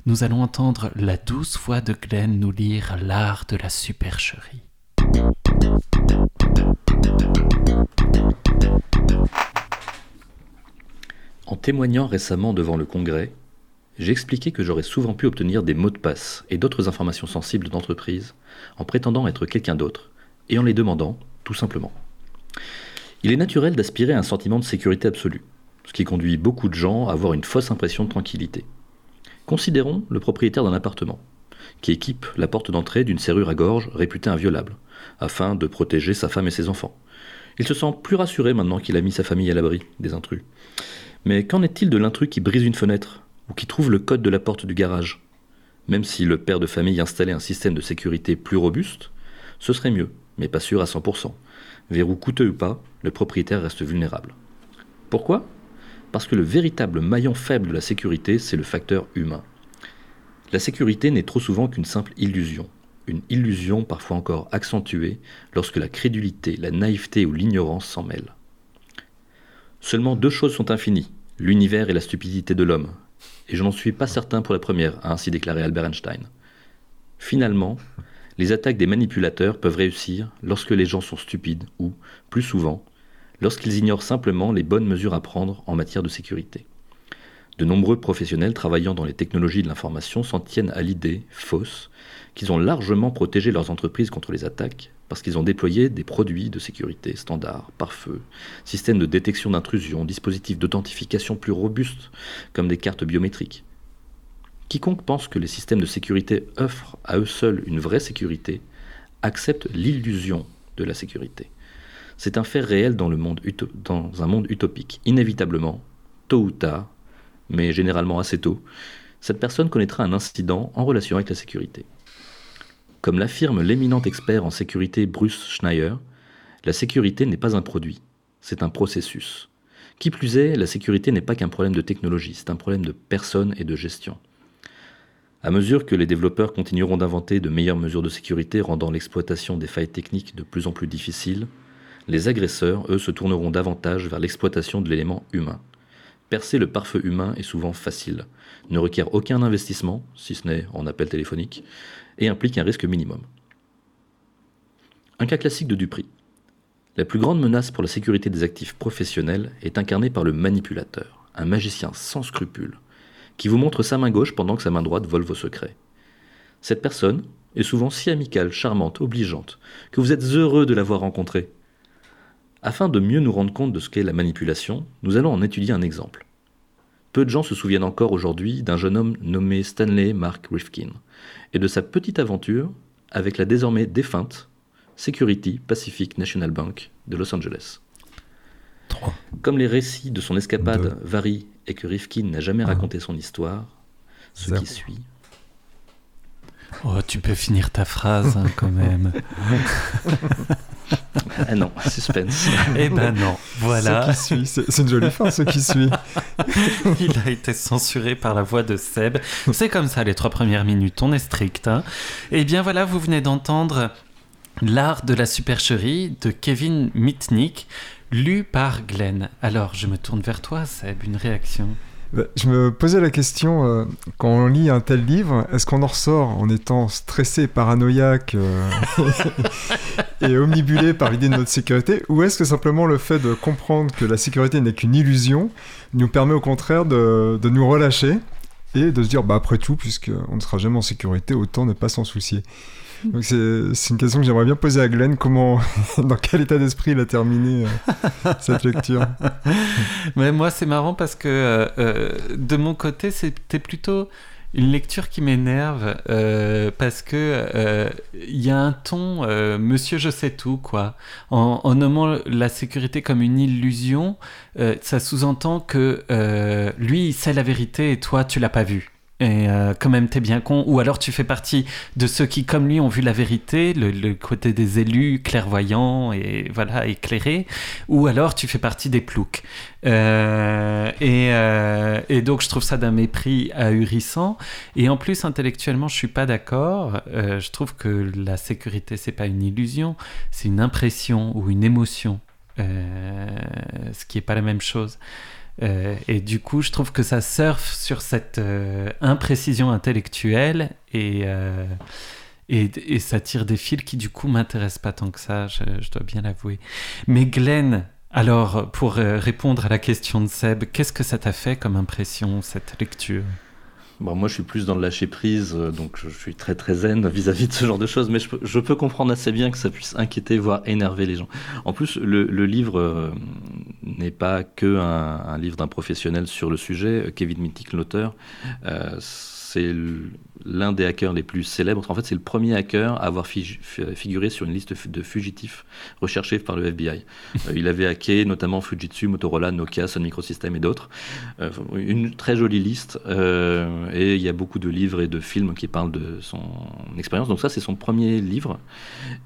nous allons entendre la douce voix de Glenn nous lire l'art de la supercherie. En témoignant récemment devant le Congrès, j'ai expliqué que j'aurais souvent pu obtenir des mots de passe et d'autres informations sensibles d'entreprise en prétendant être quelqu'un d'autre et en les demandant, tout simplement. Il est naturel d'aspirer à un sentiment de sécurité absolue, ce qui conduit beaucoup de gens à avoir une fausse impression de tranquillité. Considérons le propriétaire d'un appartement, qui équipe la porte d'entrée d'une serrure à gorge réputée inviolable, afin de protéger sa femme et ses enfants. Il se sent plus rassuré maintenant qu'il a mis sa famille à l'abri des intrus. Mais qu'en est-il de l'intrus qui brise une fenêtre ou qui trouve le code de la porte du garage? Même si le père de famille installait un système de sécurité plus robuste, ce serait mieux, mais pas sûr à 100%. Verrou coûteux ou pas, le propriétaire reste vulnérable. Pourquoi? Parce que le véritable maillon faible de la sécurité, c'est le facteur humain. La sécurité n'est trop souvent qu'une simple illusion, une illusion parfois encore accentuée lorsque la crédulité, la naïveté ou l'ignorance s'en mêlent. Seulement deux choses sont infinies, l'univers et la stupidité de l'homme, et je n'en suis pas certain pour la première, a ainsi déclaré Albert Einstein. Finalement, les attaques des manipulateurs peuvent réussir lorsque les gens sont stupides ou, plus souvent, lorsqu'ils ignorent simplement les bonnes mesures à prendre en matière de sécurité. De nombreux professionnels travaillant dans les technologies de l'information s'en tiennent à l'idée fausse qu'ils ont largement protégé leurs entreprises contre les attaques parce qu'ils ont déployé des produits de sécurité standards, pare-feu, systèmes de détection d'intrusion, dispositifs d'authentification plus robustes, comme des cartes biométriques. Quiconque pense que les systèmes de sécurité offrent à eux seuls une vraie sécurité accepte l'illusion de la sécurité. C'est un fait réel dans, dans un monde utopique. Inévitablement, tôt ou tard, mais généralement assez tôt, cette personne connaîtra un incident en relation avec la sécurité. Comme l'affirme l'éminent expert en sécurité Bruce Schneier, la sécurité n'est pas un produit, c'est un processus. Qui plus est, la sécurité n'est pas qu'un problème de technologie, c'est un problème de personnes et de gestion. À mesure que les développeurs continueront d'inventer de meilleures mesures de sécurité rendant l'exploitation des failles techniques de plus en plus difficiles, les agresseurs, eux, se tourneront davantage vers l'exploitation de l'élément humain. Percer le pare-feu humain est souvent facile, ne requiert aucun investissement, si ce n'est en appel téléphonique, et implique un risque minimum. Un cas classique de Dupri. La plus grande menace pour la sécurité des actifs professionnels est incarnée par le manipulateur, un magicien sans scrupules, qui vous montre sa main gauche pendant que sa main droite vole vos secrets. Cette personne est souvent si amicale, charmante, obligeante, que vous êtes heureux de l'avoir rencontrée. Afin de mieux nous rendre compte de ce qu'est la manipulation, nous allons en étudier un exemple. Peu de gens se souviennent encore aujourd'hui d'un jeune homme nommé Stanley Mark Rifkin et de sa petite aventure avec la désormais défunte Security Pacific National Bank de Los Angeles. Comme les récits de son escapade varient et que Rifkin n'a jamais raconté son histoire, ce qui suit Oh, tu peux finir ta phrase hein, quand même. Ah non, suspense. eh ben non, voilà. Ce qui suit, c'est c'est une jolie fin, ce qui suit. Il a été censuré par la voix de Seb. C'est comme ça les trois premières minutes, on est strict. hein. Eh bien voilà, vous venez d'entendre L'art de la supercherie de Kevin Mitnick, lu par Glenn. Alors je me tourne vers toi, Seb, une réaction. Bah, Je me posais la question, euh, quand on lit un tel livre, est-ce qu'on en ressort en étant stressé, paranoïaque euh, et omnibulé par l'idée de notre sécurité Ou est-ce que simplement le fait de comprendre que la sécurité n'est qu'une illusion nous permet au contraire de, de nous relâcher et de se dire, bah, après tout, puisqu'on ne sera jamais en sécurité, autant ne pas s'en soucier? donc c'est c'est une question que j'aimerais bien poser à Glenn. Comment, dans quel état d'esprit il a terminé euh, cette lecture Mais moi, c'est marrant parce que euh, euh, de mon côté, c'était plutôt une lecture qui m'énerve euh, parce que euh, il y a un ton euh, Monsieur je sais tout quoi. En, en nommant la sécurité comme une illusion, ça sous-entend que lui il sait la vérité et toi tu l'as pas vu. Et euh, quand même, t'es bien con. Ou alors tu fais partie de ceux qui, comme lui, ont vu la vérité, le, le côté des élus clairvoyants et voilà éclairés. Ou alors tu fais partie des ploucs. Euh, et, euh, et donc je trouve ça d'un mépris ahurissant. Et en plus, intellectuellement, je suis pas d'accord. Euh, je trouve que la sécurité, c'est pas une illusion, c'est une impression ou une émotion. Euh, ce qui est pas la même chose. Euh, et du coup, je trouve que ça surfe sur cette euh, imprécision intellectuelle et, euh, et, et ça tire des fils qui, du coup, m'intéressent pas tant que ça, je, je dois bien l'avouer. Mais Glenn, alors, pour répondre à la question de Seb, qu'est-ce que ça t'a fait comme impression, cette lecture? Bon, moi, je suis plus dans le lâcher prise, euh, donc je, suis très très zen vis-à-vis de ce genre de choses, mais je, peux- je peux comprendre assez bien que ça puisse inquiéter, voire énerver les gens. En plus, le, livre euh, n'est pas que un, livre d'un professionnel sur le sujet. Kevin Mitnick, l'auteur, euh, c'est l'un des hackers les plus célèbres. En fait, c'est le premier hacker à avoir fi- fi- figuré sur une liste de fugitifs recherchés par le FBI. Il avait hacké notamment Fujitsu, Motorola, Nokia, Sun Microsystems et d'autres. Une très jolie liste et il y a beaucoup de livres et de films qui parlent de son expérience. Donc ça, c'est son premier livre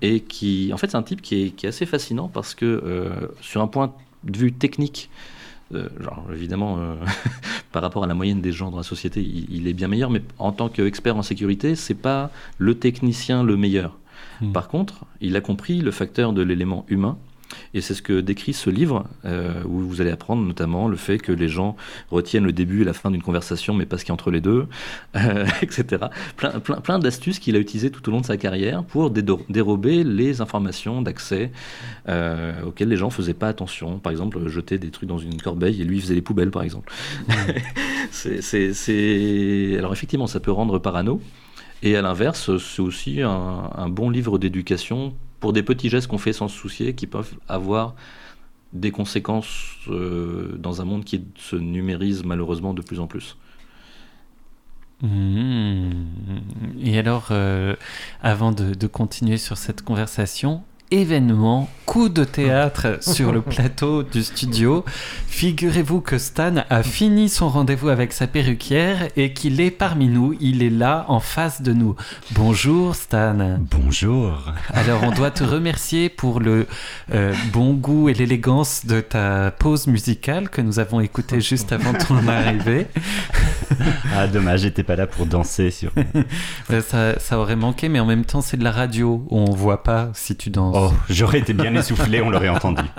et qui, en fait, c'est un type qui est, qui est assez fascinant parce que euh, sur un point de vue technique, euh, genre évidemment euh, par rapport à la moyenne des gens dans la société, il, il est bien meilleur, mais en tant qu'expert en sécurité, c'est pas le technicien le meilleur. Hmm. Par contre, il a compris le facteur de l'élément humain. Et c'est ce que décrit ce livre, euh, où vous allez apprendre notamment le fait que les gens retiennent le début et la fin d'une conversation, mais pas ce qu'il y a entre les deux, euh, etc. Plein, plein, plein d'astuces qu'il a utilisées tout au long de sa carrière pour dérober les informations d'accès euh, auxquelles les gens faisaient pas attention. Par exemple, jeter des trucs dans une corbeille et lui faisait les poubelles, par exemple. Alors effectivement, ça peut rendre parano. Et à l'inverse, c'est aussi un bon livre d'éducation pour des petits gestes qu'on fait sans se soucier, qui peuvent avoir des conséquences euh, dans un monde qui se numérise malheureusement de plus en plus. Mmh. Et alors, euh, avant de, de continuer sur cette conversation, événement, coup de théâtre sur le plateau du studio. Figurez-vous que Stan a fini son rendez-vous avec sa perruquière et qu'il est parmi nous. Il est là, en face de nous. Bonjour Stan. Bonjour. Alors, on doit te remercier pour le euh, bon goût et l'élégance de ta pause musicale que nous avons écoutée juste avant ton arrivée. Ah, dommage, j'étais pas là pour danser sur. Ouais, ça, ça aurait manqué, mais en même temps, c'est de la radio. où On voit pas si tu danses. Oh, j'aurais été bien essoufflé, on l'aurait entendu.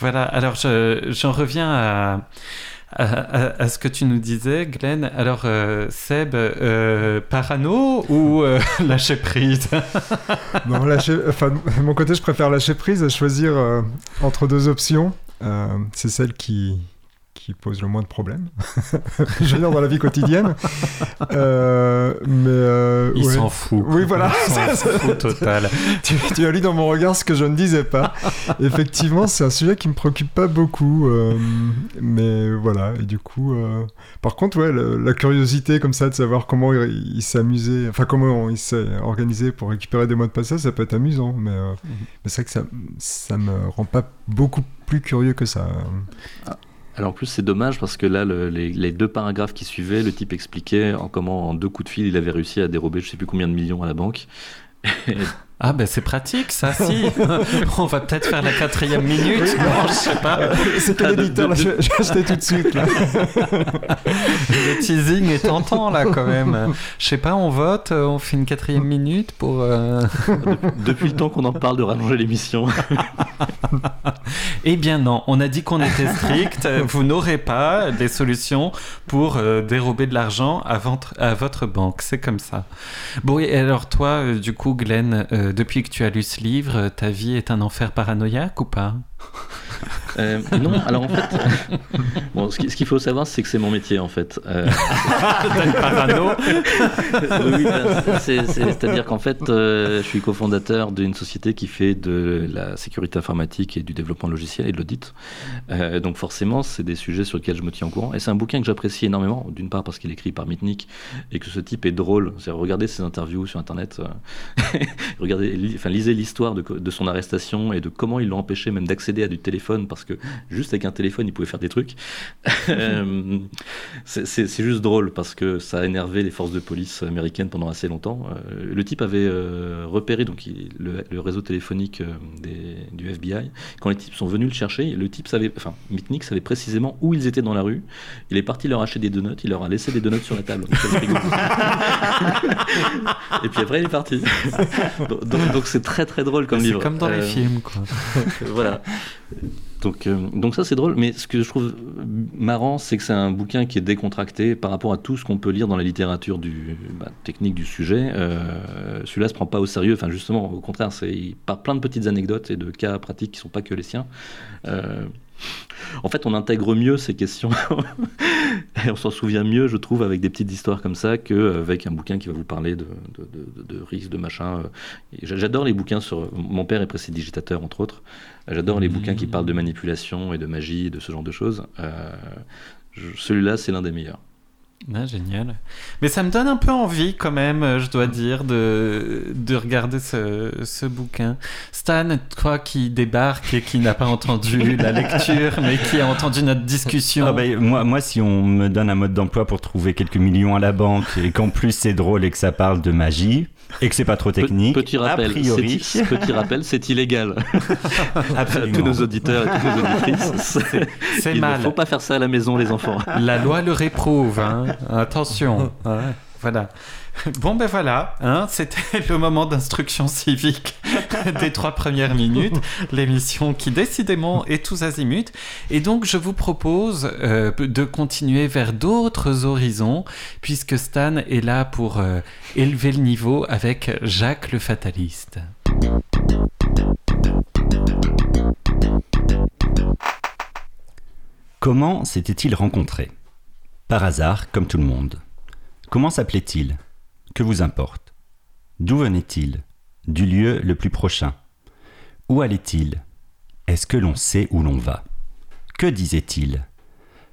Voilà, alors je- j'en reviens à, à, à- à ce que tu nous disais, Glenn. Alors, euh, Seb, euh, parano ou euh, lâcher prise? Non, lâcher, enfin, de mon côté, je préfère lâcher prise et choisir euh, entre deux options. Euh, c'est celle qui, qui pose le moins de problèmes. veux dire, dans la vie quotidienne. Euh, mais. euh, Il ouais. s'en fout. Oui, voilà. Il s'en fout total. tu, tu as lu dans mon regard ce que je ne disais pas. Effectivement, c'est un sujet qui me préoccupe pas beaucoup. euh, mais voilà, et du coup. Par contre, ouais, le- la curiosité comme ça de savoir comment il, il s'est amusé, enfin, comment il s'est organisé pour récupérer des mots de passage, ça peut être amusant. Mais, euh, mais c'est vrai que ça, ça me rend pas beaucoup plus curieux que ça. Alors en plus c'est dommage parce que là le- les, les deux paragraphes qui suivaient, le type expliquait en comment en deux coups de fil il avait réussi à dérober je sais plus combien de millions à la banque. Ah ben c'est pratique ça, si. On va peut-être faire la quatrième minute. Non, je sais pas. C'est quel éditeur là Je je vais acheter tout de suite. Là. Le teasing est tentant là quand même. Je sais pas, on vote, euh, on fait une quatrième minute pour... euh, Depuis le temps qu'on en parle de rallonger l'émission. Eh bien non, on a dit qu'on était strict. Vous n'aurez pas des solutions pour euh, dérober de l'argent à votre, à votre banque. C'est comme ça. Bon, et alors toi, euh, du coup, Glenn, euh, depuis que tu as lu ce livre, ta vie est un enfer paranoïaque ou pas? Euh, non, alors en fait, bon, ce qui- ce qu'il faut savoir, c'est que c'est mon métier en fait. Euh, Parano oui, ben, c'est- c'est- C'est-à-dire qu'en fait, euh, je suis cofondateur d'une société qui fait de la sécurité informatique et du développement logiciel et de l'audit. Euh, donc forcément, c'est des sujets sur lesquels je me tiens au courant. Et c'est un bouquin que j'apprécie énormément, d'une part parce qu'il est écrit par Mitnick et que ce type est drôle. C'est regardez ses interviews sur Internet, euh, regardez, li- enfin lisez l'histoire de, son arrestation et de comment ils l'ont empêché même d'accéder à du téléphone parce que juste avec un téléphone, il pouvait faire des trucs. Euh, c'est- juste drôle parce que ça a énervé les forces de police américaines pendant assez longtemps. Euh, le type avait euh, repéré donc il- le, le réseau téléphonique des- du FBI. Quand les types sont venus le chercher, le type savait, enfin Mitnick savait précisément où ils étaient dans la rue. Il est parti leur acheter des donuts, il leur a laissé des donuts sur la table. Et puis après il est parti. Donc- c'est très très drôle comme C'est livre. comme dans les Euh, films, quoi. voilà. Donc, euh, donc ça c'est drôle, mais ce que je trouve marrant, c'est que c'est un bouquin qui est décontracté par rapport à tout ce qu'on peut lire dans la littérature du, bah, technique du sujet. Euh, Celui-là se prend pas au sérieux, enfin justement, au contraire, c'est il part plein de petites anecdotes et de cas pratiques qui sont pas que les siens. Euh, en fait, on intègre mieux ces questions et on s'en souvient mieux, je trouve, avec des petites histoires comme ça qu'avec un bouquin qui va vous parler de, de, de, de risques, de machin. J'a- J'adore les bouquins sur. Mon père est prestidigitateur, entre autres. J'adore les bouquins qui parlent de manipulation et de magie et de ce genre de choses. Euh, Celui-là, c'est l'un des meilleurs. Ah, génial. Mais ça me donne un peu envie quand même, euh, je dois dire, de, de regarder ce, ce bouquin. Stan, toi qui débarque et qui n'a pas entendu la lecture, mais qui a entendu notre discussion. Ah bah, moi, moi, si on me donne un mode d'emploi pour trouver quelques millions à la banque et qu'en plus c'est drôle et que ça parle de magie et que c'est pas trop technique, Petit rappel, a priori, c'est- petit rappel, c'est illégal. à Absolument. tous nos auditeurs et toutes nos auditrices. c'est- C'est Il mal. ne faut pas faire ça à la maison, les enfants. La loi le réprouve, hein. attention. Ouais, voilà. Bon ben voilà, hein, c'était le moment d'instruction civique des trois premières minutes, l'émission qui décidément est tous azimuts. Et donc je vous propose euh, de continuer vers d'autres horizons, puisque Stan est là pour euh, élever le niveau avec Jacques le Fataliste. Comment s'était-il rencontré? Par hasard, comme tout le monde. Comment s'appelait-il? Que vous importe? D'où venait-il? Du lieu le plus prochain? Où allait-il? Est-ce que l'on sait où l'on va? Que disait-il?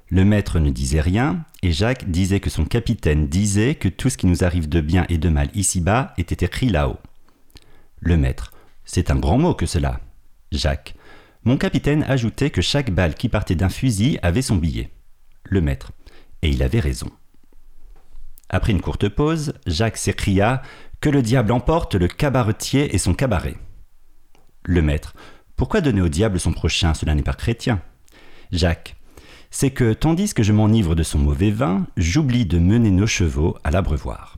Le maître ne disait rien, et Jacques disait que son capitaine disait que tout ce qui nous arrive de bien et de mal ici-bas était écrit là-haut. Le maître. C'est un grand mot que cela. Jacques. Mon capitaine ajoutait que chaque balle qui partait d'un fusil avait son billet. Le maître. Et il avait raison. Après une courte pause, Jacques s'écria Que le diable emporte le cabaretier et son cabaret. Le maître. Pourquoi donner au diable son prochain? Cela n'est pas chrétien. Jacques. C'est que, tandis que je m'enivre de son mauvais vin, j'oublie de mener nos chevaux à l'abreuvoir.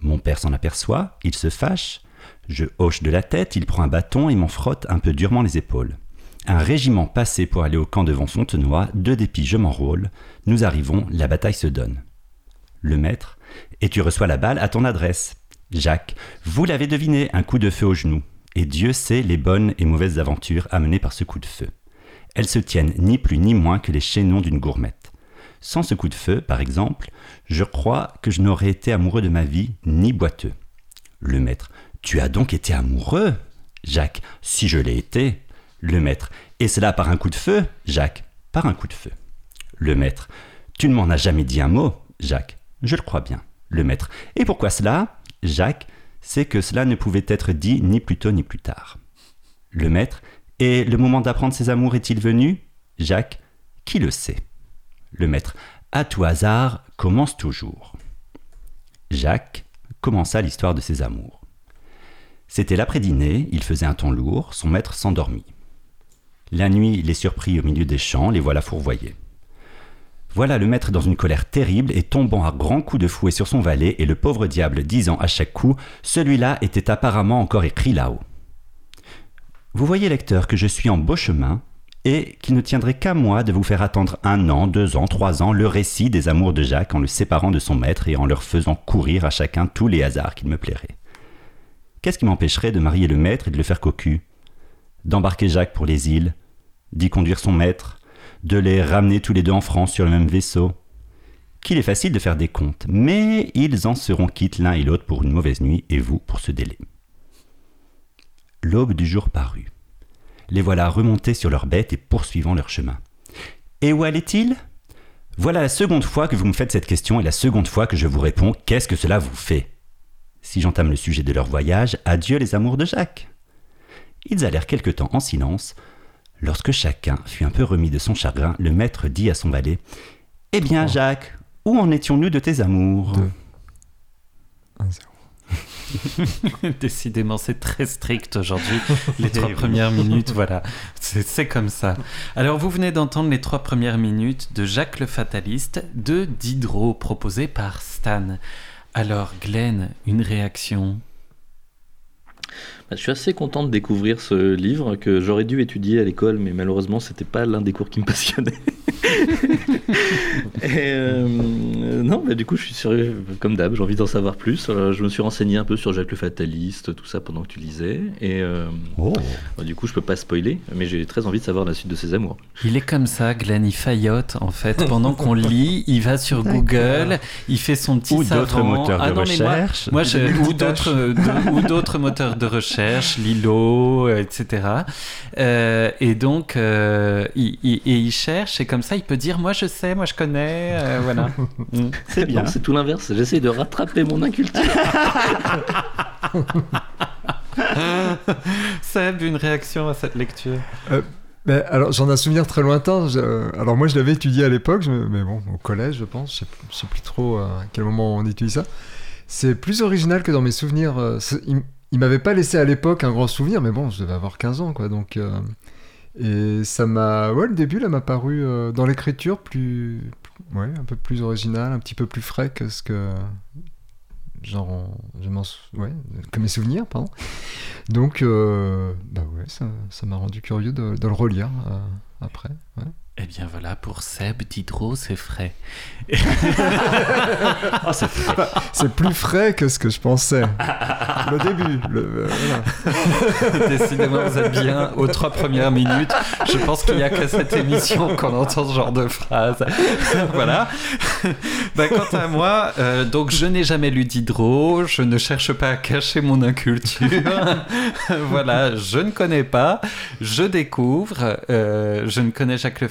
Mon père s'en aperçoit, il se fâche. Je hoche de la tête, il prend un bâton et m'en frotte un peu durement les épaules. Un régiment passé pour aller au camp devant Fontenoy, deux dépits je m'enrôle. Nous arrivons, la bataille se donne. Le maître. Et tu reçois la balle à ton adresse. Jacques. Vous l'avez deviné, un coup de feu au genou. Et Dieu sait les bonnes et mauvaises aventures amenées par ce coup de feu. elles se tiennent ni plus ni moins que les chaînons d'une gourmette. Sans ce coup de feu, par exemple, je crois que je n'aurais été amoureux de ma vie ni boiteux. Le maître. Tu as donc été amoureux? Jacques. Si je l'ai été. Le maître. Et cela par un coup de feu Jacques. Par un coup de feu. Le maître. Tu ne m'en as jamais dit un mot Jacques. Je le crois bien. Le maître. Et pourquoi cela Jacques? C'est que cela ne pouvait être dit ni plus tôt ni plus tard. Le maître. Et le moment d'apprendre ses amours est-il venu? Jacques. Qui le sait? Le maître. À tout hasard, commence toujours. Jacques commença l'histoire de ses amours. C'était l'après-dîner, il faisait un temps lourd, son maître s'endormit. La nuit, les surprit au milieu des champs, les voilà fourvoyés. Voilà le maître dans une colère terrible et tombant à grands coups de fouet sur son valet, et le pauvre diable disant à chaque coup Celui-là était apparemment encore écrit là-haut. Vous voyez, lecteur, que je suis en beau chemin, et qu'il ne tiendrait qu'à moi de vous faire attendre un an, deux ans, trois ans le récit des amours de Jacques en le séparant de son maître et en leur faisant courir à chacun tous les hasards qu'il me plairait. Qu'est-ce qui m'empêcherait de marier le maître et de le faire cocu? D'embarquer Jacques pour les îles, d'y conduire son maître, de les ramener tous les deux en France sur le même vaisseau Qu'il est facile de faire des comptes, mais ils en seront quittes l'un et l'autre pour une mauvaise nuit et vous pour ce délai. L'aube du jour parut. Les voilà remontés sur leurs bêtes et poursuivant leur chemin. Et où allait-il Voilà la seconde fois que vous me faites cette question et la seconde fois que je vous réponds qu'est-ce que cela vous fait? Si j'entame le sujet de leur voyage, adieu les amours de Jacques. Ils allèrent quelque temps en silence. Lorsque chacun fut un peu remis de son chagrin, le maître dit à son valet Eh bien, Jacques, où en étions-nous de tes amours Deux. Un, zéro. Décidément, c'est très strict aujourd'hui. Les trois premières minutes, voilà, c'est c'est comme ça. Alors, vous venez d'entendre les trois premières minutes de Jacques le Fataliste de Diderot, proposé par Stan. Alors, Glenn, une réaction Bah, Je suis assez content de découvrir ce livre que j'aurais dû étudier à l'école, mais malheureusement, c'était pas l'un des cours qui me passionnait. Et euh, non, bah, du coup, je suis sur, comme d'hab, j'ai envie d'en savoir plus. Alors, je me suis renseigné un peu sur Jacques le Fataliste, tout ça pendant que tu lisais. Et euh, Oh du coup, je peux pas spoiler, mais j'ai très envie de savoir la suite de ses amours. Il est comme ça, Glenn, il faillote en fait. Pendant qu'on lit, il va sur Google, il fait son petit Ou d'autres moteurs de Ah non, mais moi- recherche. Moi, je, ou d'autres de- ou d'autres moteurs de recherche, Lilo, euh, etc. Euh, et donc, euh, il, il- et il cherche, et comme ça, il peut dire Moi, je sais, moi, je connais. Euh, voilà. Mm. C'est bien. C'est tout l'inverse. J'essaie de rattraper mon inculture. Seb, une réaction à cette lecture? Mais alors, j'en ai un souvenir très lointain. Je- euh, alors, moi, je l'avais étudié à l'époque, mais bon, au collège, je pense. Je sais, je sais plus trop euh, à quel moment on étudie ça. C'est plus original que dans mes souvenirs. euh, il, il m'avait pas laissé à l'époque un grand souvenir, mais bon, je devais avoir 15 ans, quoi. Donc, euh, et ça m'a. Ouais, le début, là, m'a paru euh, dans l'écriture plus. Ouais, un peu plus original, un petit peu plus frais que ce que. Genre, je ouais, que mes souvenirs, pardon. Donc, euh, bah ouais, ça ça m'a rendu curieux de, le relire euh, après. Eh bien, voilà, pour Seb, Diderot, c'est frais. Oh, c'est frais. C'est plus frais que ce que je pensais. Le début. Le, euh, voilà. Décidément, vous êtes bien aux trois premières minutes. Je pense qu'il n'y a qu'à cette émission qu'on entend ce genre de phrase. voilà. Bah, quant à moi, euh, donc je n'ai jamais lu Diderot, je ne cherche pas à cacher mon inculture. voilà, je ne connais pas, je découvre. euh, je ne connais Jacques le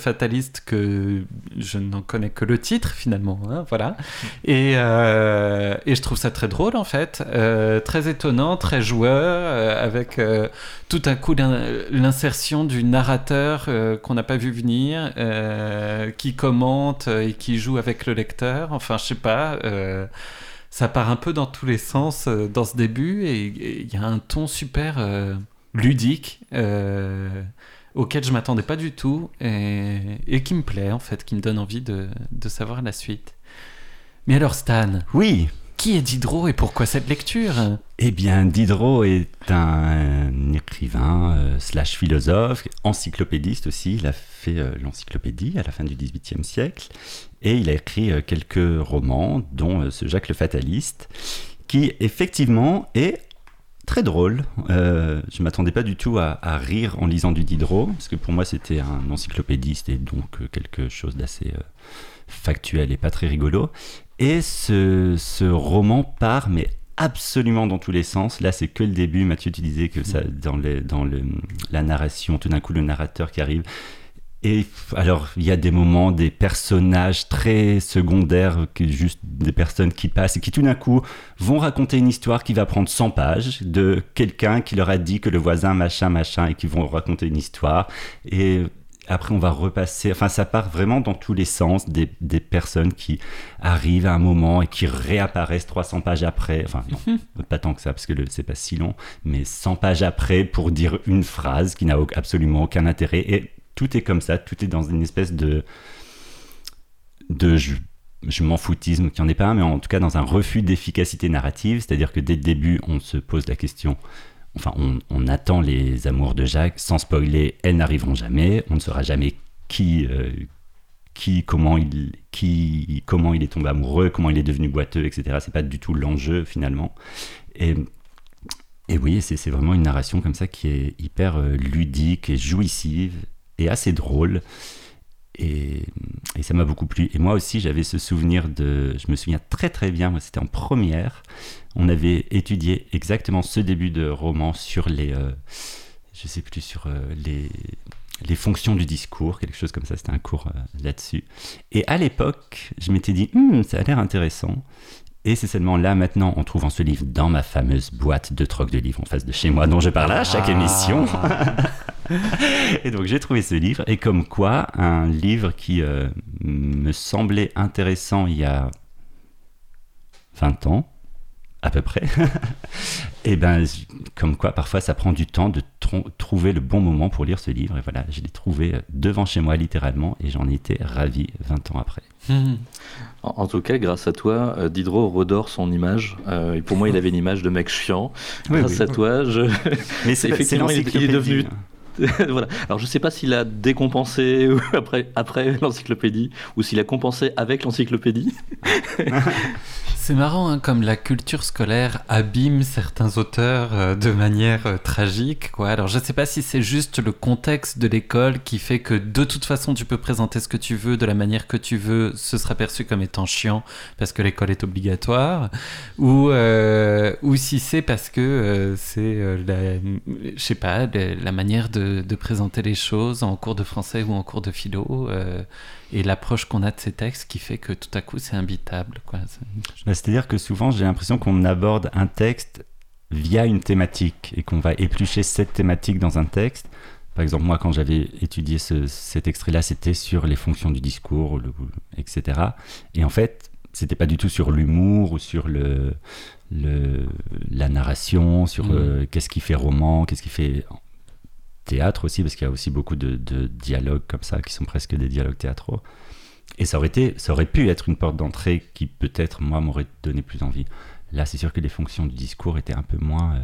Que je n'en connais que le titre finalement. hein, voilà. Et, euh, et je trouve ça très drôle en fait, euh, très étonnant, très joueur, euh, avec tout à coup l'in- l'insertion du narrateur qu'on n'a pas vu venir, qui commente et qui joue avec le lecteur. Enfin, je sais pas. ça part un peu dans tous les sens dans ce début et il y a un ton super ludique auquel je m'attendais pas du tout et, et qui me plaît en fait, qui me donne envie de, de savoir la suite. Mais alors Stan, Oui. qui est Diderot et pourquoi cette lecture? Eh bien, Diderot est un écrivain euh, slash philosophe, encyclopédiste aussi. Il a fait euh, l'encyclopédie à la fin du XVIIIe siècle. Et il a écrit euh, quelques romans, dont ce Jacques le Fataliste, qui effectivement est très drôle. Euh, je m'attendais pas du tout à, rire en lisant du Diderot, parce que pour moi c'était un encyclopédiste et donc euh, quelque chose d'assez euh, factuel et pas très rigolo. Et ce, roman part, mais absolument dans tous les sens. Là, c'est que le début. Mathieu, tu disais que ça, dans, la narration, tout d'un coup, le narrateur qui arrive et alors, il y a des moments, des personnages très secondaires, juste des personnes qui passent et qui tout d'un coup vont raconter une histoire qui va prendre 100 pages de quelqu'un qui leur a dit que le voisin machin machin et qui vont raconter une histoire. Et après, on va repasser. Enfin, ça part vraiment dans tous les sens des, des personnes qui arrivent à un moment et qui réapparaissent 300 pages après. Enfin, non, pas tant que ça, parce que c'est pas si long, mais 100 pages après pour dire une phrase qui n'a absolument aucun intérêt. Et tout est comme ça, tout est dans une espèce de. de je, m'en foutisme, qui en est pas un, mais en tout cas dans un refus d'efficacité narrative, c'est-à-dire que dès le début, on se pose la question. Enfin, on, attend les amours de Jacques, sans spoiler, elles n'arriveront jamais, on ne saura jamais qui, euh, comment il est tombé amoureux, comment il est devenu boiteux, etc. C'est pas du tout l'enjeu finalement. Et et oui, c'est vraiment une narration comme ça qui est hyper euh, ludique et jouissive et assez drôle. Et, et ça m'a beaucoup plu. Et moi aussi, j'avais ce souvenir de. Je me souviens très très bien, moi c'était en première. On avait étudié exactement ce début de roman sur les. Euh, je sais plus, sur euh, les, les fonctions du discours, quelque chose comme ça. C'était un cours euh, là-dessus. Et à l'époque, je m'étais dit, hm, ça a l'air intéressant. Et c'est seulement là, maintenant, en trouvant ce livre dans ma fameuse boîte de troc de livres en face de chez moi, dont je parle à chaque Ah. émission. et donc j'ai trouvé ce livre, et comme quoi, un livre qui euh, me semblait intéressant il y a 20 ans, à peu près, et ben, j- comme quoi, parfois ça prend du temps de trouver le bon moment pour lire ce livre, et voilà, je l'ai trouvé euh, devant chez moi littéralement, et j'en étais ravi 20 ans après. En, en tout cas, grâce à toi, euh, Diderot redore son image. Euh, et pour moi, il avait une image de mec chiant. Oui, grâce oui. à toi, je... Mais c'est Effectivement, il est- il est l'encyclopédie. devenu- voilà. Alors, je sais pas s'il a décompensé ou après, l'encyclopédie ou s'il a compensé avec l'encyclopédie. C'est marrant, hein, comme la culture scolaire abîme certains auteurs euh, de manière euh, tragique. Alors, je ne sais pas si c'est juste le contexte de l'école qui fait que de toute façon, tu peux présenter ce que tu veux de la manière que tu veux, ce sera perçu comme étant chiant parce que l'école est obligatoire, ou, euh, ou si c'est parce que euh, c'est, euh, la manière de, de présenter les choses en cours de français ou en cours de philo. euh, et l'approche qu'on a de ces textes qui fait que tout à coup c'est imbitable. Bah, C'est-à-dire que souvent, j'ai l'impression qu'on aborde un texte via une thématique et qu'on va éplucher cette thématique dans un texte. Par exemple, moi, quand j'avais étudié ce- cet extrait-là, c'était sur les fonctions du discours, le- etc. Et en fait, c'était pas du tout sur l'humour ou sur le, le- la narration, sur Mhm. euh, qu'est-ce qui fait roman, qu'est-ce qui fait théâtre aussi, parce qu'il y a aussi beaucoup de, dialogues comme ça qui sont presque des dialogues théâtraux. Et ça aurait, été, ça aurait pu être une porte d'entrée qui peut-être, moi, m'aurait donné plus envie. Là, c'est sûr que les fonctions du discours étaient un peu moins... euh,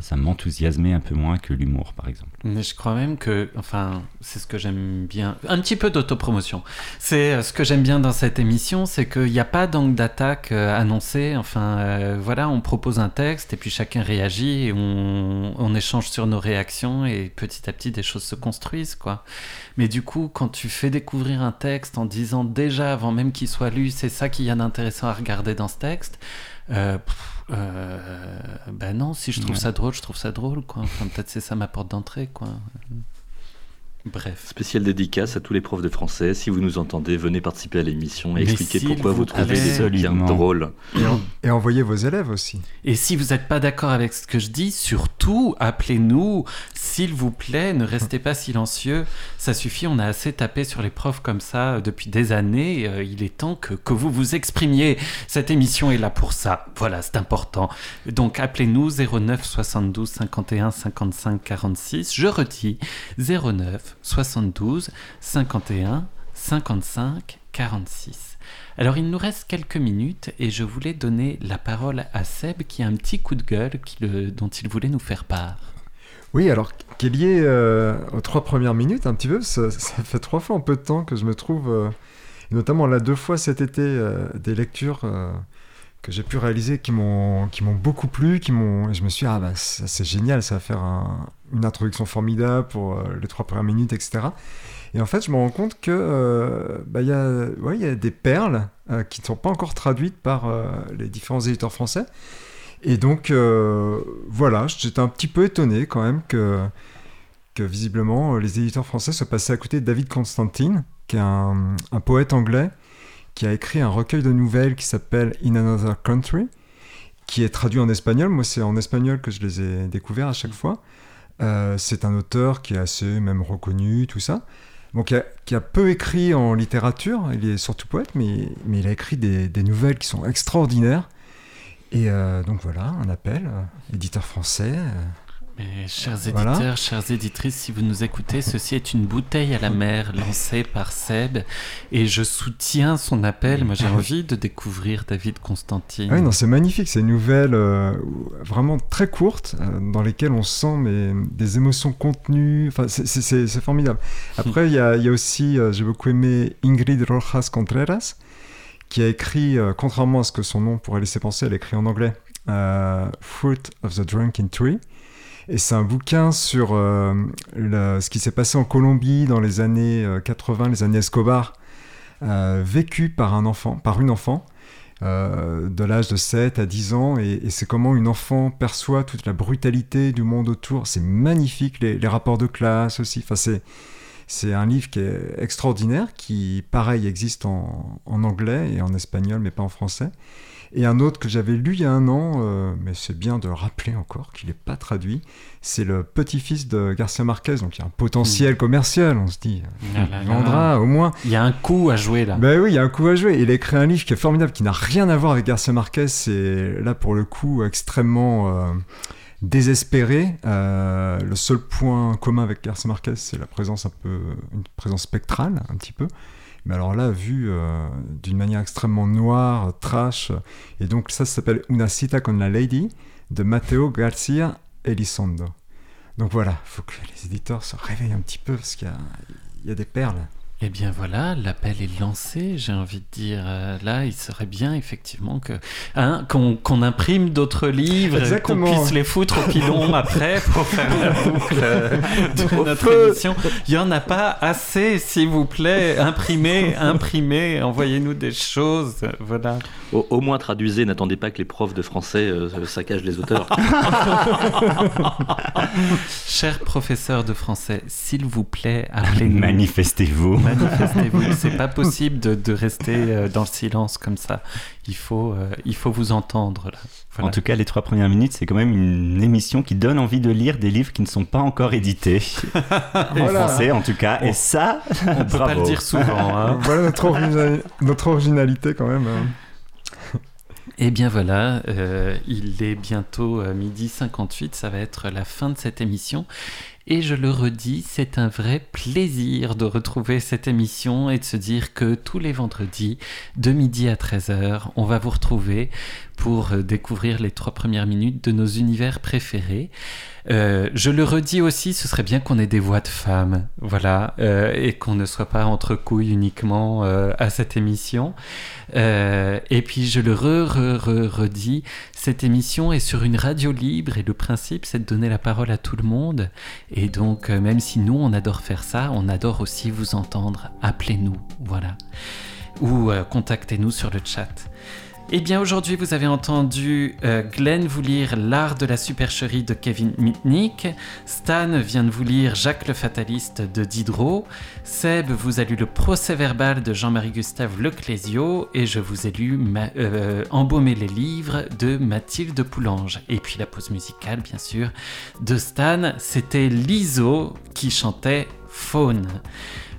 ça m'enthousiasmait un peu moins que l'humour, par exemple. Mais je crois même que, enfin, c'est ce que j'aime bien. Un petit peu d'autopromotion. C'est euh, ce que j'aime bien dans cette émission, c'est qu'il n'y a pas d'angle d'attaque euh, annoncé. Enfin, euh, voilà, on propose un texte et puis chacun réagit et on, échange sur nos réactions et petit à petit des choses se construisent, quoi. Mais du coup, quand tu fais découvrir un texte en disant déjà avant même qu'il soit lu, c'est ça qu'il y a d'intéressant à regarder dans ce texte. Euh, euh, ben non, si je trouve Ouais. ça drôle, je trouve ça drôle, quoi. Enfin, peut-être c'est ça ma porte d'entrée, quoi. Bref. Spécial dédicace à tous les profs de français. Si vous nous entendez, venez participer à l'émission et Mais expliquer pourquoi vous vous trouvez bien Absolument. drôles. Et, en- et envoyez vos élèves aussi. Et si vous n'êtes pas d'accord avec ce que je dis, surtout appelez-nous, s'il vous plaît, ne restez pas silencieux. Ça suffit, on a assez tapé sur les profs comme ça euh, depuis des années. Euh, il est temps que, que vous vous exprimiez. Cette émission est là pour ça. Voilà, c'est important. Donc appelez-nous 09 72 51 55 46. Je redis 09 72 51 55 46. Alors il nous reste quelques minutes et je voulais donner la parole à Seb qui a un petit coup de gueule dont il voulait nous faire part. Oui, alors qui est lié aux trois premières minutes un petit peu. Ça, fait trois fois en peu de temps que je me trouve, euh, notamment là deux fois cet été, euh, des lectures euh, que j'ai pu réaliser qui m'ont qui m'ont beaucoup plu, qui m'ont. Je me suis dit, ah bah c'est génial, ça va faire un- une introduction formidable pour euh, les trois premières minutes, etc. Et en fait, je me rends compte que euh, bah, il y a ouais, y a des perles euh, qui ne sont pas encore traduites par les différents éditeurs français. Et donc voilà, j'étais un petit peu étonné quand même que que visiblement les éditeurs français se passaient à côté de David Constantine, qui est un poète anglais qui a écrit un recueil de nouvelles qui s'appelle In Another Country, qui est traduit en espagnol. Moi, c'est en espagnol que je les ai découverts à chaque fois. Euh, c'est un auteur qui est assez même reconnu, tout ça. Donc, qui a, peu écrit en littérature, il est surtout poète, mais, mais il a écrit des, des nouvelles qui sont extraordinaires. Et euh, donc voilà, un appel, euh, éditeur français. Mais chers Voilà. éditeurs, chères éditrices, si vous nous écoutez, ceci est une bouteille à la mer lancée par Seb et je soutiens son appel. Moi, j'ai envie de découvrir David Constantine. Ah oui, non, c'est magnifique, c'est une nouvelle euh, vraiment très courte euh, dans lesquelles on sent mais, des émotions contenues. Enfin, c'est- formidable. Après, il y a, il y a aussi, euh, j'ai beaucoup aimé Ingrid Rojas Contreras, qui a écrit, euh, contrairement à ce que son nom pourrait laisser penser, elle a écrit en anglais Fruit of the Drunken Tree. Et c'est un bouquin sur euh, ce qui s'est passé en Colombie dans les années euh, 80, les années Escobar, euh, vécu par un enfant, par une enfant euh, de l'âge de 7 à 10 ans, et, et c'est comment une enfant perçoit toute la brutalité du monde autour. C'est magnifique, les, les rapports de classe aussi. Enfin, c'est, c'est un livre qui est extraordinaire, qui, pareil, existe en, en anglais et en espagnol, mais pas en français. Et un autre que j'avais lu il y a un an, euh, mais c'est bien de rappeler encore qu'il n'est pas traduit, c'est le petit-fils de Garcia Marquez, donc il y a un potentiel commercial, on se dit. Ah Il vendra au moins. Il y a un coup à jouer là. Ben oui, il y a un coup à jouer. Il a écrit un livre qui est formidable, qui n'a rien à voir avec Garcia Marquez. C'est là pour le coup extrêmement euh, désespéré. Euh, le seul point commun avec Garcia Marquez, c'est la présence un peu, une présence spectrale, un petit peu. Mais alors là, vu euh, d'une manière extrêmement noire, trash. Et donc ça, s'appelle Una cita con la lady de Matteo Garcia Elizondo. Donc voilà, il faut que les éditeurs se réveillent un petit peu parce qu'il y a des perles. Eh bien voilà, l'appel est lancé, j'ai envie de dire. euh, là, il serait bien effectivement que hein, qu'on qu'on imprime d'autres livres, qu'on puisse les foutre au pilon après pour faire la boucle euh, de notre feu. émission. Il n'y en a pas assez, s'il vous plaît. Imprimez, imprimez, envoyez-nous des choses. Voilà. Au, au moins traduisez, n'attendez pas que les profs de français euh, saccagent les auteurs. Cher professeur de français, s'il vous plaît, appelez-nous. Manifestez-vous. Manifestez-vous. C'est pas possible de, de rester euh, dans le silence comme ça. Il faut, euh, il faut vous entendre là. Voilà. En tout cas, les trois premières minutes, c'est quand même une émission qui donne envie de lire des livres qui ne sont pas encore édités. en Voilà. français, en tout cas. Et ça, On peut pas le dire souvent. hein. voilà notre, origina- notre originalité quand même. hein. Eh bien voilà, euh, il est bientôt midi 58, ça va être la fin de cette émission. Et je le redis, c'est un vrai plaisir de retrouver cette émission et de se dire que tous les vendredis, de midi à 13h, on va vous retrouver pour euh, découvrir les trois premières minutes de nos univers préférés. Euh, je le redis aussi, ce serait bien qu'on ait des voix de femmes, voilà, euh, et qu'on ne soit pas entre couilles uniquement à cette émission. Et puis je le re, re, re- redis, cette émission est sur une radio libre et le principe c'est de donner la parole à tout le monde. Et donc euh, même si nous on adore faire ça, on adore aussi vous entendre. Appelez-nous, voilà. Ou euh, contactez-nous sur le chat. Eh bien aujourd'hui vous avez entendu euh, Glenn vous lire L'art de la supercherie de Kevin Mitnick, Stan vient de vous lire Jacques le fataliste de Diderot, Seb vous a lu le procès verbal de Jean-Marie Gustave Leclésio. Et je vous ai lu euh, Embaumer les livres de Mathilde Poulange. Et puis la pause musicale bien sûr de Stan, c'était Liso qui chantait Faune.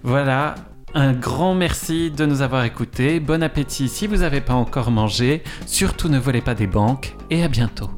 Voilà, un grand merci de nous avoir écoutés. Bon appétit si vous n'avez pas encore mangé. Surtout ne volez pas des banques et à bientôt.